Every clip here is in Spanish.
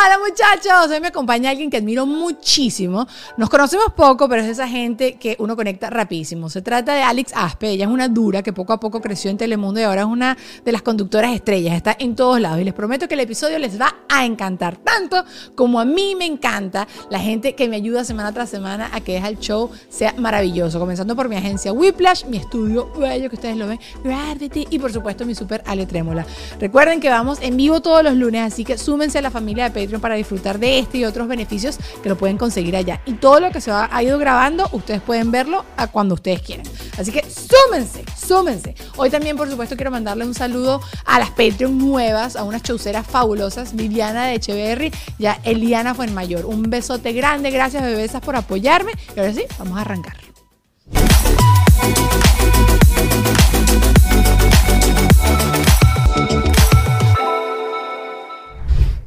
Hola muchachos, hoy me acompaña alguien que admiro muchísimo. Nos conocemos poco, pero es esa gente que uno conecta rapidísimo. Se trata de Alex Aspe, ella es una dura que poco a poco creció en Telemundo y ahora es una de las conductoras estrellas, está en todos lados y les prometo que el episodio les va a encantar, tanto como a mí me encanta la gente que me ayuda semana tras semana a que el show sea maravilloso, comenzando por mi agencia Whiplash, mi estudio bello que ustedes lo ven, Gravity y por supuesto mi super Ale Trémola. Recuerden que vamos en vivo todos los lunes, así que súmense a la familia de Patreon para disfrutar de este y otros beneficios que lo pueden conseguir allá. Y todo lo que se ha, ido grabando, ustedes pueden verlo a cuando ustedes quieran. Así que súmense, súmense. Hoy también, por supuesto, quiero mandarle un saludo a las Patreon nuevas, a unas chauceras fabulosas, Viviana de Echeverry, ya Eliana fue en mayor. Un besote grande, gracias bebesas por apoyarme. Y ahora sí, vamos a arrancar.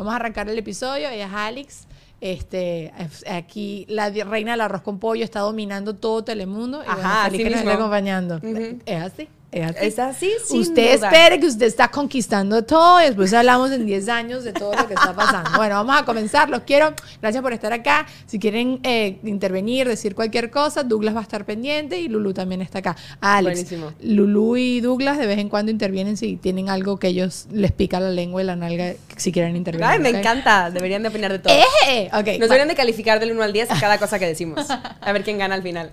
Vamos a arrancar el episodio. Ella es Alex. Este, aquí la reina del arroz con pollo está dominando todo Telemundo. Ajá, bueno, que nos acompañando. Es así. Es así. usted espere que usted está conquistando todo y después hablamos en 10 años de todo lo que está pasando. bueno, vamos a comenzar. Los quiero. Gracias por estar acá. Si quieren eh, intervenir, decir cualquier cosa, Douglas va a estar pendiente y Lulu también está acá. Alex, Buenísimo. Lulu y Douglas de vez en cuando intervienen si tienen algo que ellos les pica la lengua y la nalga si quieren intervenir. Ay, me encanta. Deberían de opinar de todo. Eh, okay, Nos deberían de calificar del 1 al 10 a cada cosa que decimos. A ver quién gana al final.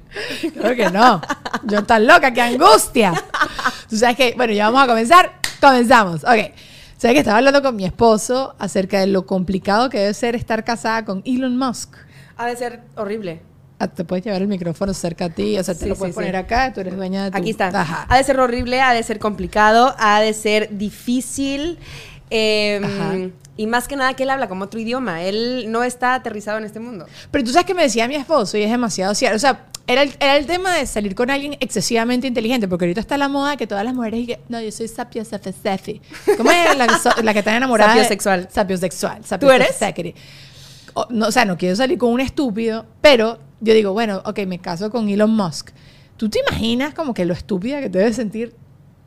Creo que no. Yo tan loca, qué angustia. Tú sabes que, bueno, ya vamos a comenzar. Comenzamos. Ok. Sabes que estaba hablando con mi esposo acerca de lo complicado que debe ser estar casada con Elon Musk. Ha de ser horrible. Ah, te puedes llevar el micrófono cerca a ti, o sea, te lo puedes poner acá, tú eres dueña de tu... Aquí está. Ha de ser horrible, ha de ser complicado, ha de ser difícil. Eh, y más que nada que él habla como otro idioma. Él no está aterrizado en este mundo. Pero tú sabes que me decía mi esposo, y es demasiado cierto. O sea, era el, era el tema de salir con alguien excesivamente inteligente, porque ahorita está la moda que todas las mujeres dicen, no, yo soy sapiosexual. ¿Cómo es la, que está enamorada? Sapiosexual. Sapiosexual. ¿Tú eres? O, no, o sea, no quiero salir con un estúpido, pero yo digo, bueno, ok, me caso con Elon Musk. ¿Tú te imaginas como que lo estúpida que te debes sentir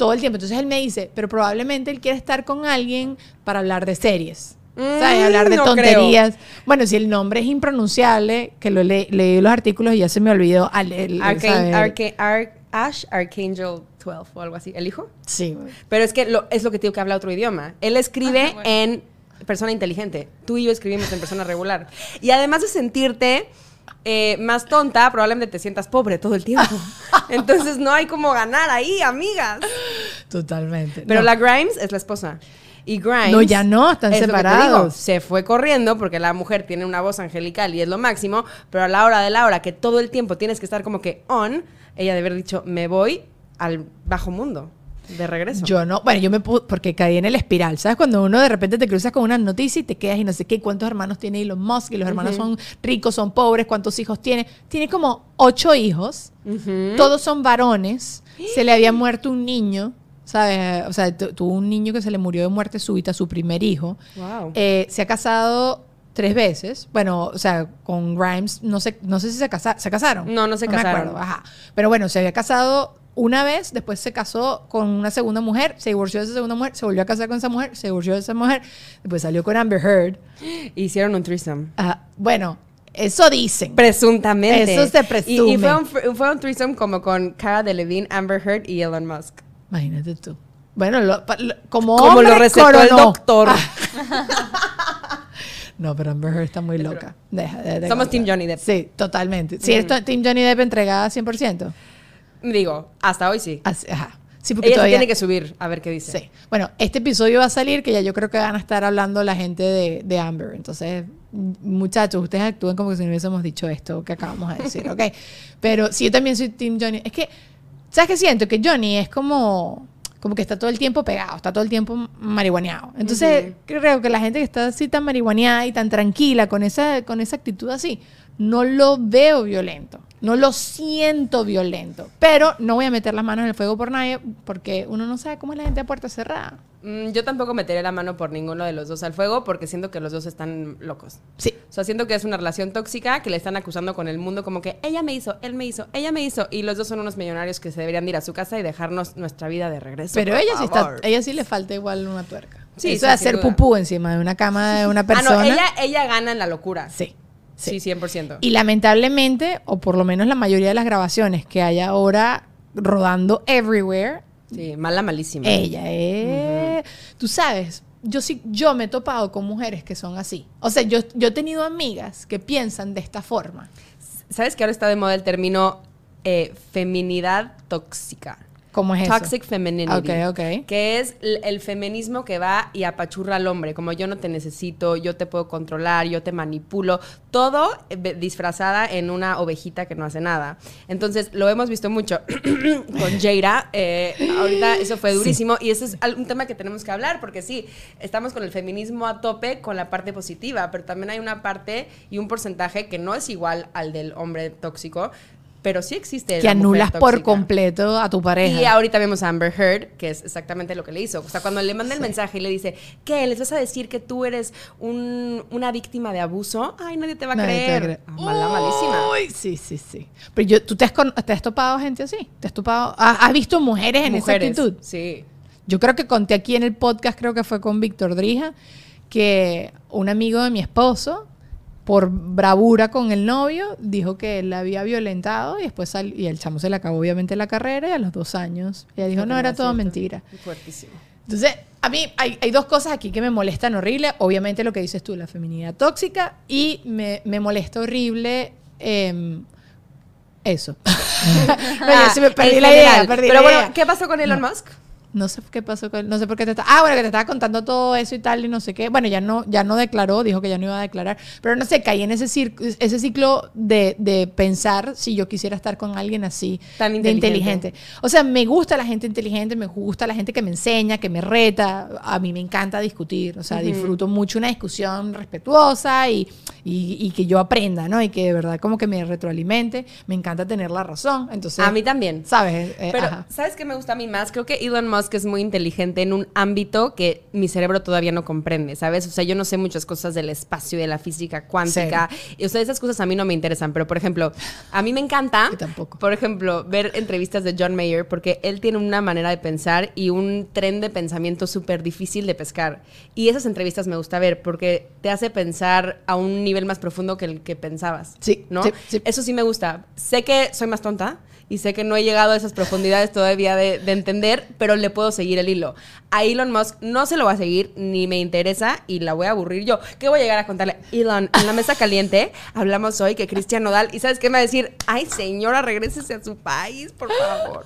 todo el tiempo. Entonces él me dice, pero probablemente él quiere estar con alguien para hablar de series. ¿sabes? Mm, hablar de tonterías. Bueno, si el nombre es impronunciable, que lo leí los artículos y ya se me olvidó. El, Ash Archangel 12 o algo así. ¿El hijo? Sí. Pero es que lo, es lo que tengo que habla otro idioma. Él escribe ah, en persona inteligente. Tú y yo escribimos en persona regular. Y además de sentirte eh, más tonta, probablemente te sientas pobre todo el tiempo. Entonces no hay como ganar ahí, amigas. Totalmente. Pero la Grimes es la esposa. Y Grimes. No, ya no, están separados. se fue corriendo porque la mujer tiene una voz angelical y es lo máximo, pero a la hora de la hora que todo el tiempo tienes que estar como que on, ella debe haber dicho, me voy al bajo mundo de regreso. Yo no, bueno, yo me pude, porque caí en el espiral, ¿sabes? Cuando uno de repente te cruzas con una noticia y te quedas y no sé qué, cuántos hermanos tiene Elon Musk, y los hermanos son ricos, son pobres, cuántos hijos tiene. Tiene como ocho hijos, todos son varones, se le había muerto un niño. ¿Sabes? O sea, tuvo un niño que se le murió de muerte súbita, su primer hijo. Wow. Eh, se ha casado tres veces. Bueno, o sea, con Grimes, no sé, no sé si se, casa, se casaron. No, no se casaron. Ajá. Pero bueno, se había casado una vez, después se casó con una segunda mujer, se divorció de esa segunda mujer, se volvió a casar con esa mujer, se divorció de esa mujer, después salió con Amber Heard. Hicieron un threesome. Ah, bueno, eso dicen. Presuntamente. Eso se presume. Y, fue, un, fue, un, threesome como con Cara Delevingne, Amber Heard y Elon Musk. Imagínate tú. Bueno, como, como lo recetó el doctor. no, pero Amber Heard está muy loca. Somos Team Johnny Depp. Sí, totalmente. Si eres Team Johnny Depp entregada 100%. Digo, hasta hoy sí. ajá. Sí, porque Ella tiene que subir a ver qué dice. Sí. Bueno, este episodio va a salir que ya yo creo que van a estar hablando la gente de, de Amber. Entonces, muchachos, ustedes actúen como si no hubiésemos dicho esto que acabamos de decir, ¿ok? Pero si yo también soy Team Johnny. Es que, ¿sabes qué siento? Que Johnny es como como que está todo el tiempo pegado, está todo el tiempo marihuaneado. Entonces, creo que la gente que está así tan marihuaneada y tan tranquila con esa, con esa actitud así, no lo veo violento. No lo siento violento, pero no voy a meter las manos en el fuego por nadie porque uno no sabe cómo es la gente a puerta cerrada. Mm, yo tampoco meteré la mano por ninguno de los dos al fuego porque siento que los dos están locos. Sí. O sea, siento que es una relación tóxica que le están acusando con el mundo como que ella me hizo, él me hizo, ella me hizo y los dos son unos millonarios que se deberían ir a su casa y dejarnos nuestra vida de regreso. Pero ella sí está, ella sí le falta igual una tuerca. Sí, Eso de hacer duda. pupú encima de una cama de una persona. Ah, no, ella, ella gana en la locura. Sí. Sí, 100%. Y lamentablemente, o por lo menos la mayoría de las grabaciones que hay ahora rodando everywhere, Sí, mala, malísima. ella es. Tú sabes, yo sí, yo me he topado con mujeres que son así. O sea, yo, yo he tenido amigas que piensan de esta forma. ¿Sabes que ahora está de moda el término eh, feminidad tóxica? ¿Cómo es Toxic eso? femininity. Ok, ok. Que es el feminismo que va y apachurra al hombre. Como yo no te necesito, yo te puedo controlar, yo te manipulo. Todo eh, disfrazada en una ovejita que no hace nada. Entonces, lo hemos visto mucho con Jaira. eh, ahorita eso fue durísimo. Y ese es un tema que tenemos que hablar. Porque sí, estamos con el feminismo a tope con la parte positiva. Pero también hay una parte y un porcentaje que no es igual al del hombre tóxico. Pero sí existe. Que la mujer anulas por completo a tu pareja. Y ahorita vemos a Amber Heard, que es exactamente lo que le hizo. O sea, cuando le manda el mensaje y le dice, ¿qué? ¿Les vas a decir que tú eres un- una víctima de abuso? Ay, nadie te va a Nadie te va a creer. creer. Ah, mala, malísima. Uy, sí, sí, sí. Pero yo, ¿tú te has, te has topado gente así? ¿Te has topado? ¿Has, has visto mujeres en Mujeres, esa actitud? Sí. Yo creo que conté aquí en el podcast, creo que fue con Víctor Drija, que un amigo de mi esposo, por bravura con el novio, dijo que él la había violentado y después sal- y el chamo se le acabó obviamente la carrera y a los dos años. Ella dijo, no, era todo mentira. Fuertísimo. Entonces, a mí hay, hay dos cosas aquí que me molestan horrible. Obviamente lo que dices tú, la feminidad tóxica, y me, me molesta horrible eso. no, ya se me perdí la idea, perdí Pero la bueno, idea. ¿qué pasó con Elon Musk? No sé qué pasó con, no sé por qué te está, ah, bueno, que te estaba contando todo eso y tal y no sé qué. Bueno, ya no, ya no declaró, dijo que ya no iba a declarar, pero no sé, caí en ese ese ciclo de, de pensar si yo quisiera estar con alguien así Tan de inteligente. inteligente. O sea, me gusta la gente inteligente, me gusta la gente que me enseña, que me reta. A mí me encanta discutir, o sea, disfruto mucho una discusión respetuosa y, y, y que yo aprenda, ¿no? Y que de verdad como que me retroalimente. Me encanta tener la razón. Entonces, a mí también. ¿sabes? Eh, Pero, ajá. ¿sabes qué me gusta a mí más? Creo que Elon Musk es muy inteligente en un ámbito que mi cerebro todavía no comprende, ¿sabes? O sea, yo no sé muchas cosas del espacio y de la física cuántica. Y, o sea, esas cosas a mí no me interesan. Pero, por ejemplo, a mí me encanta, tampoco. por ejemplo, ver entrevistas de John Mayer porque él tiene una manera de pensar y un tren de pensamiento súper difícil de pescar. Y esas entrevistas me gusta ver porque te hace pensar a un nivel más profundo que el que pensabas. Sí, ¿no? sí, sí. Eso sí me gusta. Sé que soy más tonta y sé que no he llegado a esas profundidades todavía de, de entender, pero le puedo seguir el hilo. A Elon Musk no se lo va a seguir, ni me interesa y la voy a aburrir yo. ¿Qué voy a llegar a contarle? Elon, en la mesa caliente hablamos hoy que Cristian Nodal, y ¿sabes qué me va a decir? Ay, señora, regrésese a su país, por favor.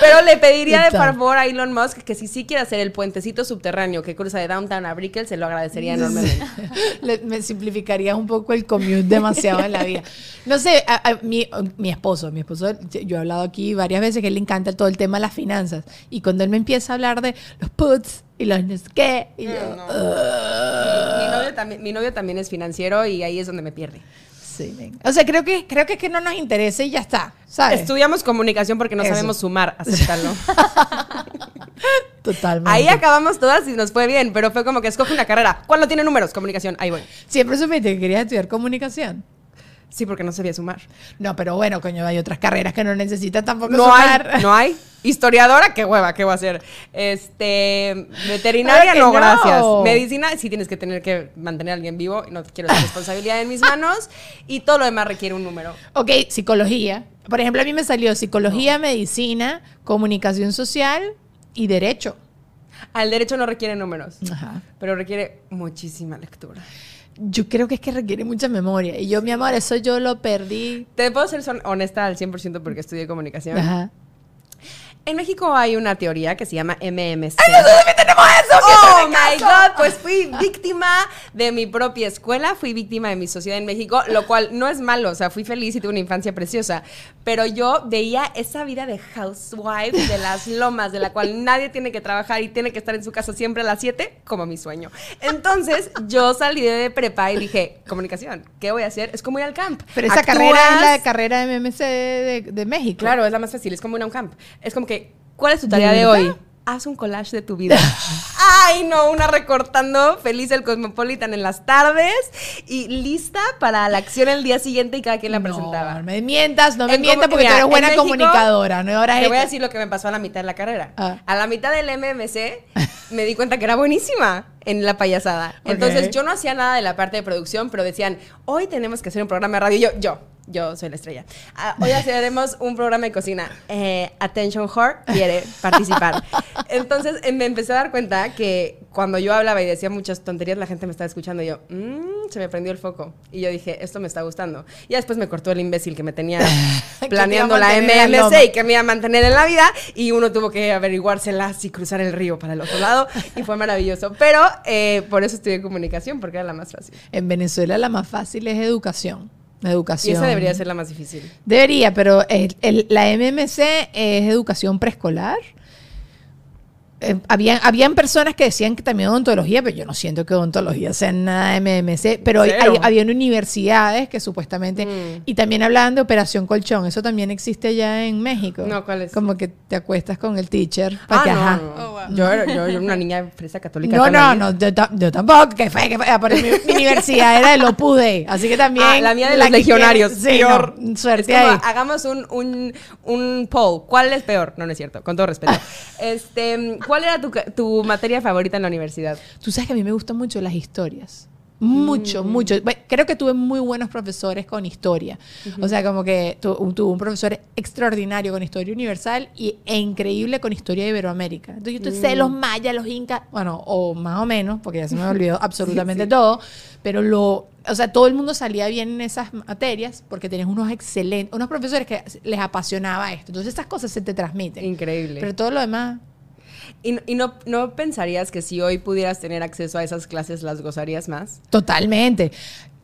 Pero le pediría de favor a Elon Musk que si sí quiere hacer el puentecito subterráneo que cruza de Downtown a Brickell, se lo agradecería enormemente. Le- me simplificaría un poco el commute demasiado en la vida. No sé, a- a- mi, mi esposo, mi esposo, yo he hablado aquí varias veces que él le encanta todo el tema de las finanzas. Y cuando él me empieza a hablar de los puts y los no sé qué, y yo, No, no. mi, novio también, mi novio también es financiero y ahí es donde me pierde. Sí. O sea, creo que, creo que es que no nos interesa y ya está, ¿sabes? Estudiamos comunicación porque no Eso. sabemos sumar, acéptalo. Totalmente. Ahí acabamos todas y nos fue bien, pero fue como que escoge una carrera. ¿Cuál no tiene números? Comunicación, ahí voy. Siempre supiste que querías estudiar comunicación. Sí, porque no sabía sumar. No, pero bueno, coño, hay otras carreras que no necesitan tampoco No sumar. hay, no hay. Historiadora, qué hueva, qué voy a hacer. Este, veterinaria, no, no. gracias. Medicina, sí tienes que tener que mantener a alguien vivo, no quiero esa responsabilidad en mis manos. Y todo lo demás requiere un número. Ok, psicología. Por ejemplo, a mí me salió psicología, medicina, comunicación social y derecho. Al derecho no requiere números, Ajá. pero requiere muchísima lectura. Yo creo que es que requiere mucha memoria. Y yo, mi amor, eso yo lo perdí. Te puedo ser son- honesta al 100% porque estudié comunicación. Ajá. En México hay una teoría que se llama MMC. también tenemos eso! Oh my God, pues fui víctima de mi propia escuela, fui víctima de mi sociedad en México, lo cual no es malo, o sea, fui feliz y tuve una infancia preciosa, pero yo veía esa vida de housewife de las lomas, de la cual nadie tiene que trabajar y tiene que estar en su casa siempre a las 7, como mi sueño. Entonces, yo salí de prepa y dije, comunicación, ¿qué voy a hacer? Es como ir al camp. Pero esa Actúas- carrera es la carrera MMC de, de México. Claro, es la más fácil, es como ir a un camp. Es como que, ¿cuál es tu tarea ¿De hoy? haz un collage de tu vida. Ay, no, una recortando feliz el Cosmopolitan en las tardes y lista para la acción el día siguiente y cada quien la presentaba. No me mientas, no me En mientas porque mira, tú eres buena en México, comunicadora. No ahora Te voy a decir lo que me pasó a la mitad de la carrera. Ah. A la mitad del MMC me di cuenta que era buenísima en la payasada. Entonces yo no hacía nada de la parte de producción, pero decían, hoy tenemos que hacer un programa de radio. Y yo, yo, yo soy la estrella. Ah, hoy haremos un programa de cocina. Eh, Attention Whore quiere participar. Entonces eh, me empecé a dar cuenta que cuando yo hablaba y decía muchas tonterías, la gente me estaba escuchando y yo, "Mm", se me prendió el foco. Y yo dije, esto me está gustando. Y después me cortó el imbécil que me tenía planeando la loma. y que me iba a mantener en la vida y uno tuvo que averiguárselas y cruzar el río para el otro lado y fue maravilloso. Pero eh, por eso estudié comunicación porque era la más fácil. En Venezuela la más fácil es educación. Y Educación. esa debería ser la más difícil. Debería, pero el- el- la MMC es educación preescolar. Eh, habían, habían personas que decían que también odontología, pero yo no siento que odontología sea nada MMC. Pero hay, hay- habían universidades que supuestamente. Mm. Y también hablaban de operación colchón. Eso también existe allá en México. No, ¿cuál es? Como que te acuestas con el teacher. para Ah, que, no, ajá. no. Oh, wow. yo, era, yo, yo era una niña fresa católica. No, no, no, yo, yo tampoco, que fue, que fue, pero mi, mi universidad era el Opus Dei, así que también... Ah, la mía de la los legionarios. quiere- sí, peor. no, suerte Es como, ahí. hagamos un, un, un poll. ¿Cuál es peor? No, no es cierto, con todo respeto. este, ¿Cuál era tu, tu materia favorita en la universidad? Tú sabes que a mí me gustan mucho las historias. Mucho, mucho. Bueno, Creo que tuve muy buenos profesores con historia. O sea, como que tu- tuve un profesor extraordinario con historia universal y, e increíble con historia de Iberoamérica. Entonces, yo te sé los mayas, los incas, bueno, o más o menos, porque ya se me olvidó absolutamente todo, pero lo, o sea, todo el mundo salía bien en esas materias porque tenías unos excelentes, unos profesores que les apasionaba esto. Entonces, esas cosas se te transmiten. Increíble. Pero todo lo demás, ¿Y, y no, no pensarías que si hoy pudieras tener acceso a esas clases las gozarías más? Totalmente.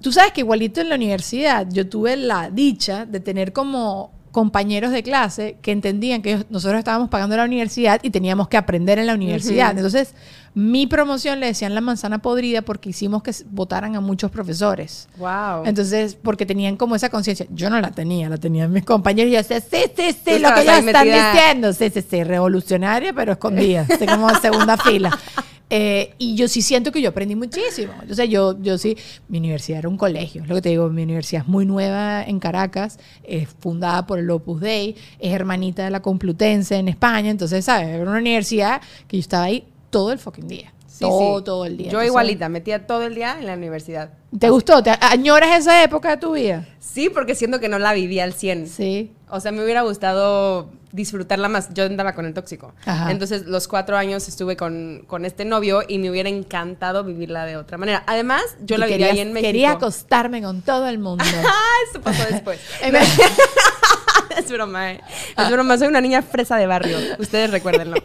Tú sabes que igualito en la universidad yo tuve la dicha de tener como compañeros de clase que entendían que nosotros estábamos pagando la universidad y teníamos que aprender en la universidad. Entonces, mi promoción le decían la manzana podrida porque hicimos que votaran a muchos profesores. Wow. Entonces, porque tenían como esa conciencia. Yo no la tenía, la tenían mis compañeros. Y yo decía, sí, sí, sí, Tú lo que ellos están diciendo. Sí, sí, sí, revolucionaria, pero escondida. Estoy como en segunda fila. Eh, y yo sí siento que yo aprendí muchísimo. O sea, yo, yo sí, mi universidad era un colegio, es lo que te digo, mi universidad es muy nueva en Caracas, es fundada por el Opus Dei, es hermanita de la Complutense en España, entonces, ¿sabes? Era una universidad que yo estaba ahí todo el fucking día. Sí, todo, sí. todo el día. Yo igualita, metía todo el día en la universidad. ¿Te gustó? ¿Te añoras esa época de tu vida? Sí, porque siento que no la vivía al 100. Sí. O sea, me hubiera gustado disfrutarla más. Yo andaba con el tóxico. Ajá. Entonces, los cuatro años estuve con, con este novio y me hubiera encantado vivirla de otra manera. Además, yo Y la vivía ahí en México. Quería acostarme con todo el mundo. Ah, eso pasó después. Es broma, ¿eh? Es broma, soy una niña fresa de barrio. Ustedes recuérdenlo.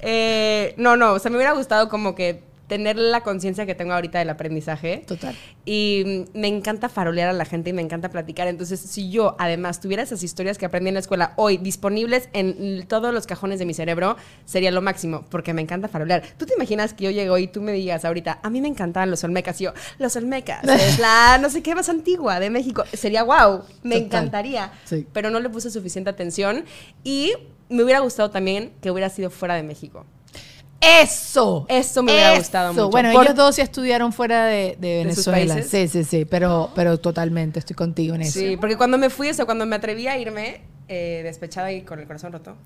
Eh, no, no, o sea, me hubiera gustado como que tener la conciencia que tengo ahorita del aprendizaje. Total. Y me encanta farolear a la gente y me encanta platicar. Entonces, si yo además tuviera esas historias que aprendí en la escuela hoy disponibles en todos los cajones de mi cerebro, sería lo máximo, porque me encanta farolear. ¿Tú te imaginas que yo llego y tú me digas ahorita, a mí me encantaban los Olmecas? Y yo, los Olmecas, es la no sé qué más antigua de México. Sería wow, me Total. encantaría. Sí. Pero no le puse suficiente atención y me hubiera gustado también que hubiera sido fuera de México. Eso. Eso me hubiera gustado mucho. Bueno, Por- ellos dos sí estudiaron fuera de, de sus Venezuela. países? Sí, sí, sí. Pero, pero totalmente estoy contigo en eso. Sí, porque cuando me fui, o sea, cuando me atreví a irme, eh, despechada y con el corazón roto,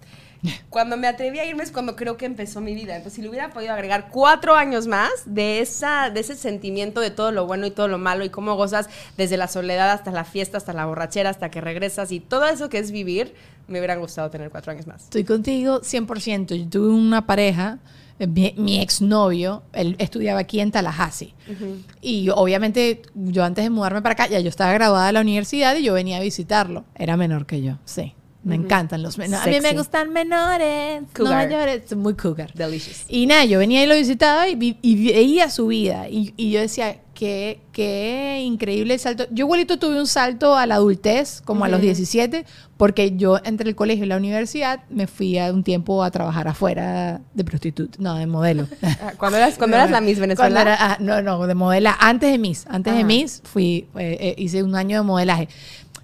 cuando me atreví a irme es cuando creo que empezó mi vida. Entonces, si le hubiera podido agregar cuatro años más de, esa, de ese sentimiento de todo lo bueno y todo lo malo y cómo gozas desde la soledad hasta la fiesta, hasta la borrachera, hasta que regresas y todo eso que es vivir, me hubiera gustado tener cuatro años más. Estoy contigo 100%. Yo tuve una pareja, mi, mi exnovio, él estudiaba aquí en Tallahassee. Y yo, obviamente, yo antes de mudarme para acá, ya yo estaba graduada de la universidad y yo venía a visitarlo. Era menor que yo, sí. Me encantan los menores. A mí me gustan menores, no Cougar. mayores. Muy cougar. Delicious. Y nada, yo venía y lo visitaba y, vi- y veía su vida. Y, y yo decía, qué, qué increíble el salto. Yo igualito tuve un salto a la adultez, como a los 17, porque yo entre el colegio y la universidad me fui a un tiempo a trabajar afuera de prostituta, no, de modelo. Ah, Cuando eras, cuando eras la Miss Venezuela. Era- ah, no, no, de modela. Antes de Miss. Antes de. Miss fui, eh, eh, hice un año de modelaje.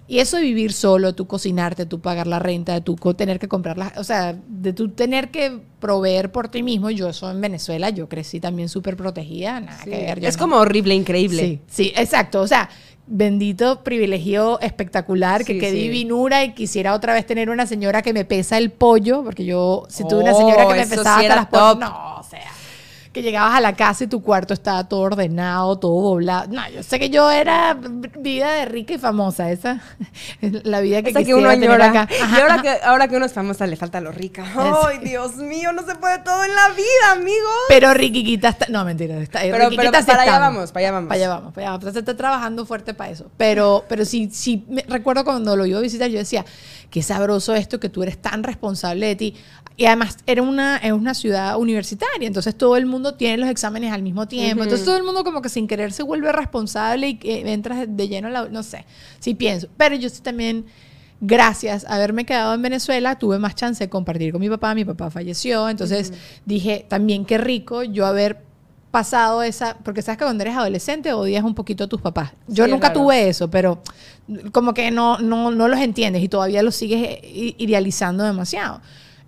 Y eso de vivir solo, tú cocinarte, tú pagar la renta, de tú tener que comprar las, o sea, de tú tener que proveer por ti mismo. Yo eso en Venezuela, yo crecí también súper protegida, nada Sí. que ver. Es no. como horrible, increíble. Sí, sí, exacto. O sea, bendito privilegio espectacular, que Sí, qué sí. divinura y quisiera otra vez tener una señora que me pesa el pollo, porque yo, si tuve una señora Oh, que me pesaba hasta las pollas, top. no, o sea, que llegabas a la casa y tu cuarto estaba todo ordenado, todo doblado. No, yo sé que yo era vida de rica y famosa, esa es la vida que Esa que uno tener acá. Y ahora que, ahora que uno es famosa le falta lo rica. ¡Ay, Dios mío! No se puede todo en la vida, amigos. Pero Riquiquita está. No, mentira. Está, Pero- pero sí para allá vamos, para allá vamos. Para allá vamos, para allá vamos. Se está trabajando fuerte para eso. Pero, pero sí, sí, me- recuerdo cuando lo iba a visitar, yo decía, qué sabroso esto que tú eres tan responsable de ti. Y además era una, es una ciudad universitaria, entonces todo el mundo tiene los exámenes al mismo tiempo. Entonces todo el mundo como que sin querer se vuelve responsable y que entras de lleno a la... No sé, sí pienso. Pero yo sí también gracias a haberme quedado en Venezuela, tuve más chance de compartir con mi papá. Mi papá falleció, entonces dije también qué rico yo haber pasado esa, porque sabes que cuando eres adolescente odias un poquito a tus papás. Yo Sí, nunca tuve eso, pero como que no, no, no los entiendes y todavía los sigues i- idealizando demasiado.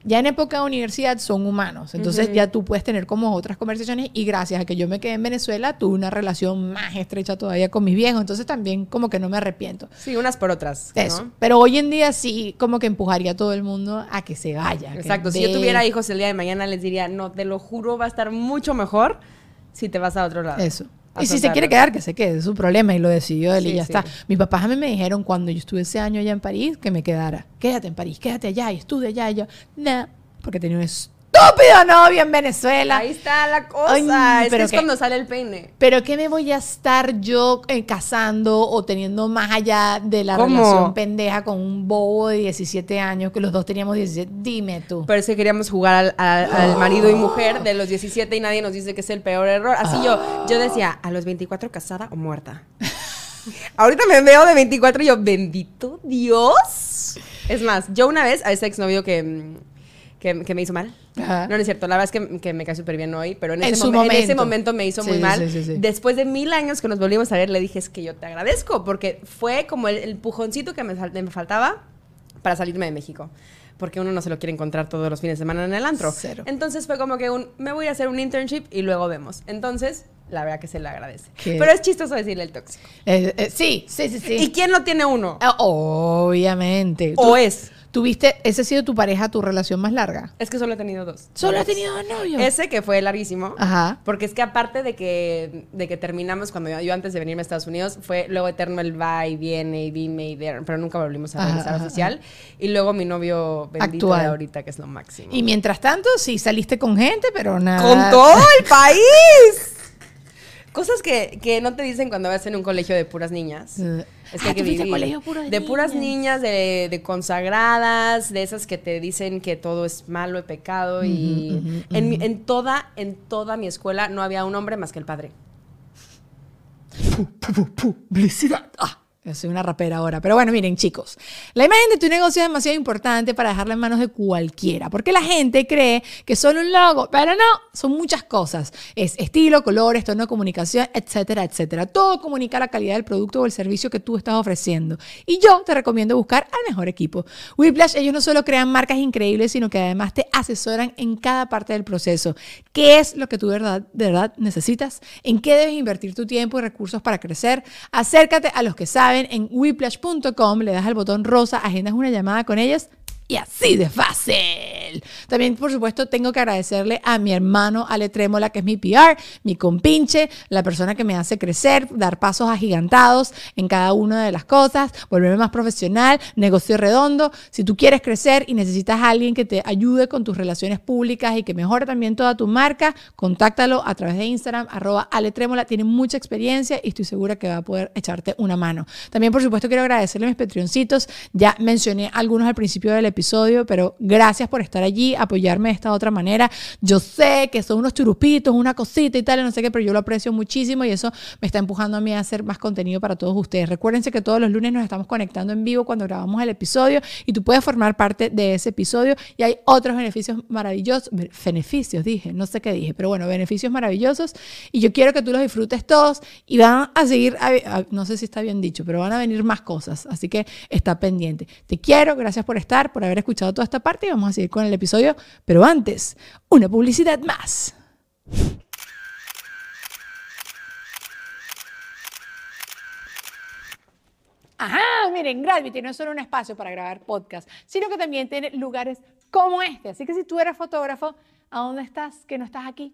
Ya en época de universidad son humanos, entonces ya tú puedes tener como otras conversaciones y gracias a que yo me quedé en Venezuela tuve una relación más estrecha todavía con mis viejos, entonces también como que no me arrepiento. Sí, unas por otras. ¿no? Eso. Pero hoy en día sí, como que empujaría a todo el mundo a que se vaya. Exacto. Si yo ve- tuviera hijos el día de mañana, les diría, no, te lo juro, va a estar mucho mejor si te vas a otro lado. Eso. Y si se quiere quedar, que se quede, es su problema y lo decidió él y ya sí. está. Mis papás a mí me dijeron cuando yo estuve ese año allá en París que me quedara. Quédate en París, quédate allá y estudia allá. Y yo, no, porque tenía un estúpido novio en Venezuela. Ahí está la cosa. Ay, es que pero es cuando sale el peine. Pero ¿qué me voy a estar yo eh, casando o teniendo más allá de la ¿Cómo? relación pendeja con un bobo de 17 años que los dos teníamos 17? Dime tú. Pero es que queríamos jugar al, al- al marido y mujer de los 17 y nadie nos dice que es el peor error. Así yo, yo decía, a los 24 casada o muerta. Ahorita me veo de 24 y yo, bendito Dios. Es más, yo una vez a ese exnovio que, mm, que, que me hizo mal. Ajá. No, no es cierto. La verdad es que, que me cae súper bien hoy, pero en, En ese, momen- en ese momento. momento me hizo Sí, muy mal. sí, sí. Después de mil años que nos volvimos a ver, le dije, es que yo te agradezco, porque fue como el, el pujoncito que me, me faltaba para salirme de México. Porque uno no se lo quiere encontrar todos los fines de semana en el antro. Cero. Entonces fue como que un, me voy a hacer un internship y luego vemos. Entonces, la verdad que se le agradece. Qué- Pero es chistoso decirle el tóxico. Eh, eh, sí, sí, sí, sí. ¿Y quién no tiene uno? Ah, Obviamente. O Tú- es. ¿Tuviste, ese ha sido tu pareja, tu relación más larga? Es que solo he tenido dos. Solo has tenido dos novios. Ese que fue larguísimo. Ajá. Porque es que aparte de que, de que terminamos cuando yo, yo antes de venirme a Estados Unidos, fue luego eterno el va y viene y dime y there, pero nunca volvimos a regresar ajá, oficial. Y luego mi novio bendito Actual. de ahorita, que es lo máximo. Y mientras tanto, sí saliste con gente, pero nada. ¡Con todo el país! Cosas que, que no te dicen cuando vas en un colegio de puras niñas. Eh, Es que ah, hay que ¿tú fuiste a vivir. colegio puro de de puras niñas? de, de consagradas, de esas que te dicen que todo es malo y pecado. y en, toda, en toda mi escuela no había un hombre más que el padre. Publicidad. Ah, soy una rapera ahora. Pero bueno, miren, chicos. La imagen de tu negocio es demasiado importante para dejarla en manos de cualquiera. Porque la gente cree que solo un logo. Pero no, son muchas cosas. Es estilo, colores, tono de comunicación, etcétera, etcétera. Todo comunica la calidad del producto o el servicio que tú estás ofreciendo. Y yo te recomiendo buscar al mejor equipo. Whiplash, ellos no solo crean marcas increíbles, sino que además te asesoran en cada parte del proceso. ¿Qué es lo que tú de verdad, verdad necesitas? ¿En qué debes invertir tu tiempo y recursos para crecer? Acércate a los que saben en whiplash.com, le das al botón rosa, agendas una llamada con ellas y así de fácil. También, por supuesto, tengo que agradecerle a mi hermano Ale Trémola, que es mi PR, mi compinche, la persona que me hace crecer, dar pasos agigantados en cada una de las cosas, volverme más profesional, negocio redondo. Si tú quieres crecer y necesitas a alguien que te ayude con tus relaciones públicas y que mejore también toda tu marca, contáctalo a través de Instagram, arroba Ale Trémola. Tiene mucha experiencia y estoy segura que va a poder echarte una mano. También, por supuesto, quiero agradecerle a mis Patreoncitos. Ya mencioné algunos al principio del episodio, pero gracias por estar allí, apoyarme de esta otra manera. Yo sé que son unos churupitos, una cosita y tal, no sé qué, pero yo lo aprecio muchísimo y eso me está empujando a mí a hacer más contenido para todos ustedes. Recuérdense que todos los lunes nos estamos conectando en vivo cuando grabamos el episodio y tú puedes formar parte de ese episodio y hay otros beneficios maravillosos, beneficios dije, no sé qué dije, pero bueno, beneficios maravillosos y yo quiero que tú los disfrutes todos y van a seguir, no sé si está bien dicho, pero van a venir más cosas, así que está pendiente. Te quiero, gracias por estar, por haber escuchado toda esta parte y vamos a seguir con el episodio, pero antes, una publicidad más. Ajá, miren, Gravity no es solo un espacio para grabar podcast, sino que también tiene lugares como este. Así que si tú eres fotógrafo, ¿a dónde estás que no estás aquí?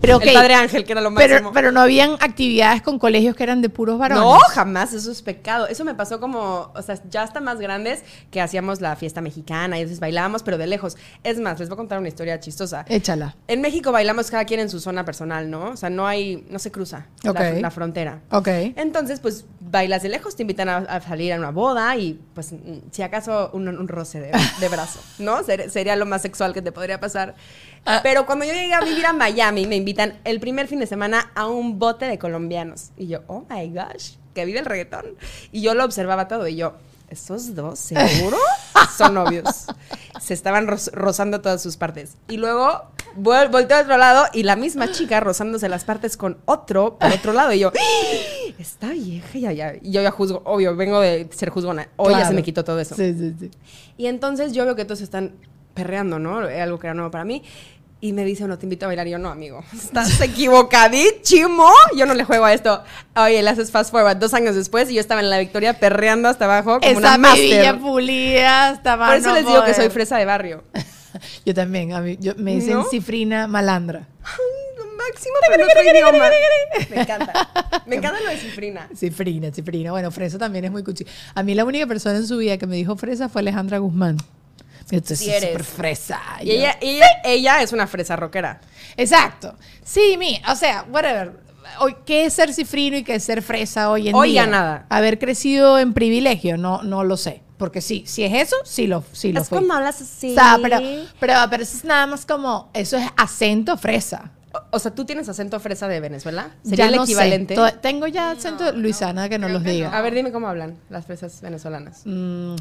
Pero, el padre Ángel, que era lo máximo. Pero, no habían actividades con colegios que eran de puros varones. No, jamás, eso es pecado. Eso me pasó como, o sea, ya hasta más grandes que hacíamos la fiesta mexicana y entonces bailábamos, pero de lejos. Es más, les voy a contar una historia chistosa. Échala. En México bailamos cada quien en su zona personal, ¿no? O sea, no hay, no se cruza la, frontera. Ok. Entonces, pues bailas de lejos, te invitan a, salir a una boda y, pues, si acaso un, roce de, brazo, ¿no? sería lo más sexual que te podría pasar. Ah. Pero cuando yo llegué a vivir a Miami, me invitan el primer fin de semana a un bote de colombianos. Y yo, oh my gosh, que vive el reggaetón. Y yo lo observaba todo y yo, ¿estos dos seguro son novios? Se estaban rozando todas sus partes. Y luego volteo al otro lado y la misma chica rozándose las partes con otro por otro lado. Y yo, ¡Ah! está vieja ya, ya. Y yo ya juzgo, obvio, vengo de ser juzgona. Hoy ya se me quitó todo eso. Sí, sí, sí. Y entonces yo veo que todos están perreando, ¿no? Algo que era nuevo para mí. Y me dice, no, te invito a bailar. Y yo, no, amigo, estás equivocadísimo. Yo no le juego a esto. Oye, le haces fast forward dos años después y yo estaba en la Victoria perreando hasta abajo como Esa una master. pulida estaba Por eso les digo que soy fresa de barrio. yo también, a mí, yo, me dicen cifrina malandra. Lo máximo, pero otro idioma. Me encanta. Me encanta lo de cifrina. Cifrina, cifrina. Bueno, fresa también es muy cuchi. A mí la única persona en su vida que me dijo fresa fue Alejandra Guzmán. Entonces es súper fresa. Y ella, ella, ella, es una fresa rockera. Exacto. Sí, mi, o sea, whatever. Hoy, ¿Qué es ser cifrino y qué es ser fresa hoy en hoy día? ya nada. Haber crecido en privilegio, no, no lo sé. Porque sí, si es eso, sí lo, sí lo es cuando hablas así. O sea, pero, pero, pero eso es nada más como, eso es acento fresa. O sea, tú tienes acento fresa de Venezuela. ¿Sería el equivalente? Tengo ya acento luisana que no los diga. A ver, dime cómo hablan las fresas venezolanas. Mm.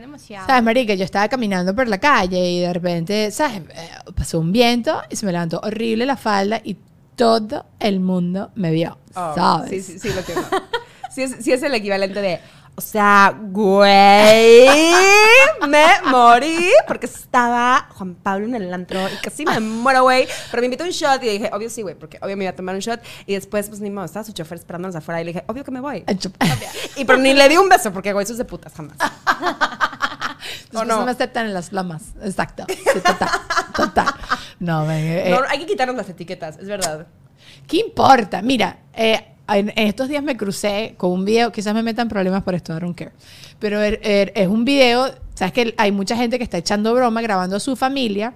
demasiado. ¿Sabes, Marica? Yo estaba caminando por la calle y de repente, ¿sabes? Eh, pasó un viento y se me levantó horrible la falda y todo el mundo me vio. Oh, ¿Sabes? Sí, sí, sí, lo tengo. sí, es, sí es el equivalente de o sea, güey, me morí porque estaba Juan Pablo en el antro y casi me muero, güey. Pero me invitó un shot y dije, obvio sí, güey, porque obvio me iba a tomar un shot. Y después, pues ni modo, estaba su chofer esperándonos afuera y le dije, obvio que me voy. y pero ni le di un beso porque, güey, eso es de putas jamás. ¿O no? no me aceptan en las flamas. Exacto. total. total. No, eh, no, hay que quitarnos las etiquetas, es verdad. ¿Qué importa? Mira, eh, en, estos días me crucé con un video, quizás me metan problemas por esto, I don't care. Pero er, er, es un video, sabes que hay mucha gente que está echando broma grabando a su familia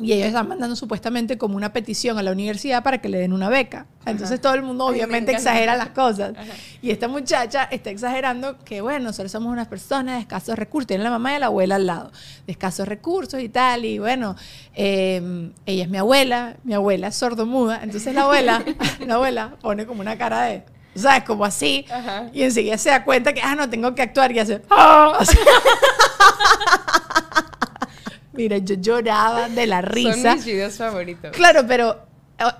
y ellos están mandando supuestamente como una petición a la universidad para que le den una beca. Entonces todo el mundo obviamente exagera las cosas. Y esta muchacha está exagerando que, bueno, nosotros somos unas personas de escasos recursos. Tienen la mamá y la abuela al lado, de escasos recursos y tal. Y bueno, em, ella es mi abuela, mi abuela es sordomuda. Entonces la abuela, la abuela pone como una cara de... ¿Sabes? Como así. Y enseguida se da cuenta que, ah, no, tengo que actuar y hace... ¡Ah! Mira, yo lloraba de la risa. Son mis videos favoritos. Claro, pero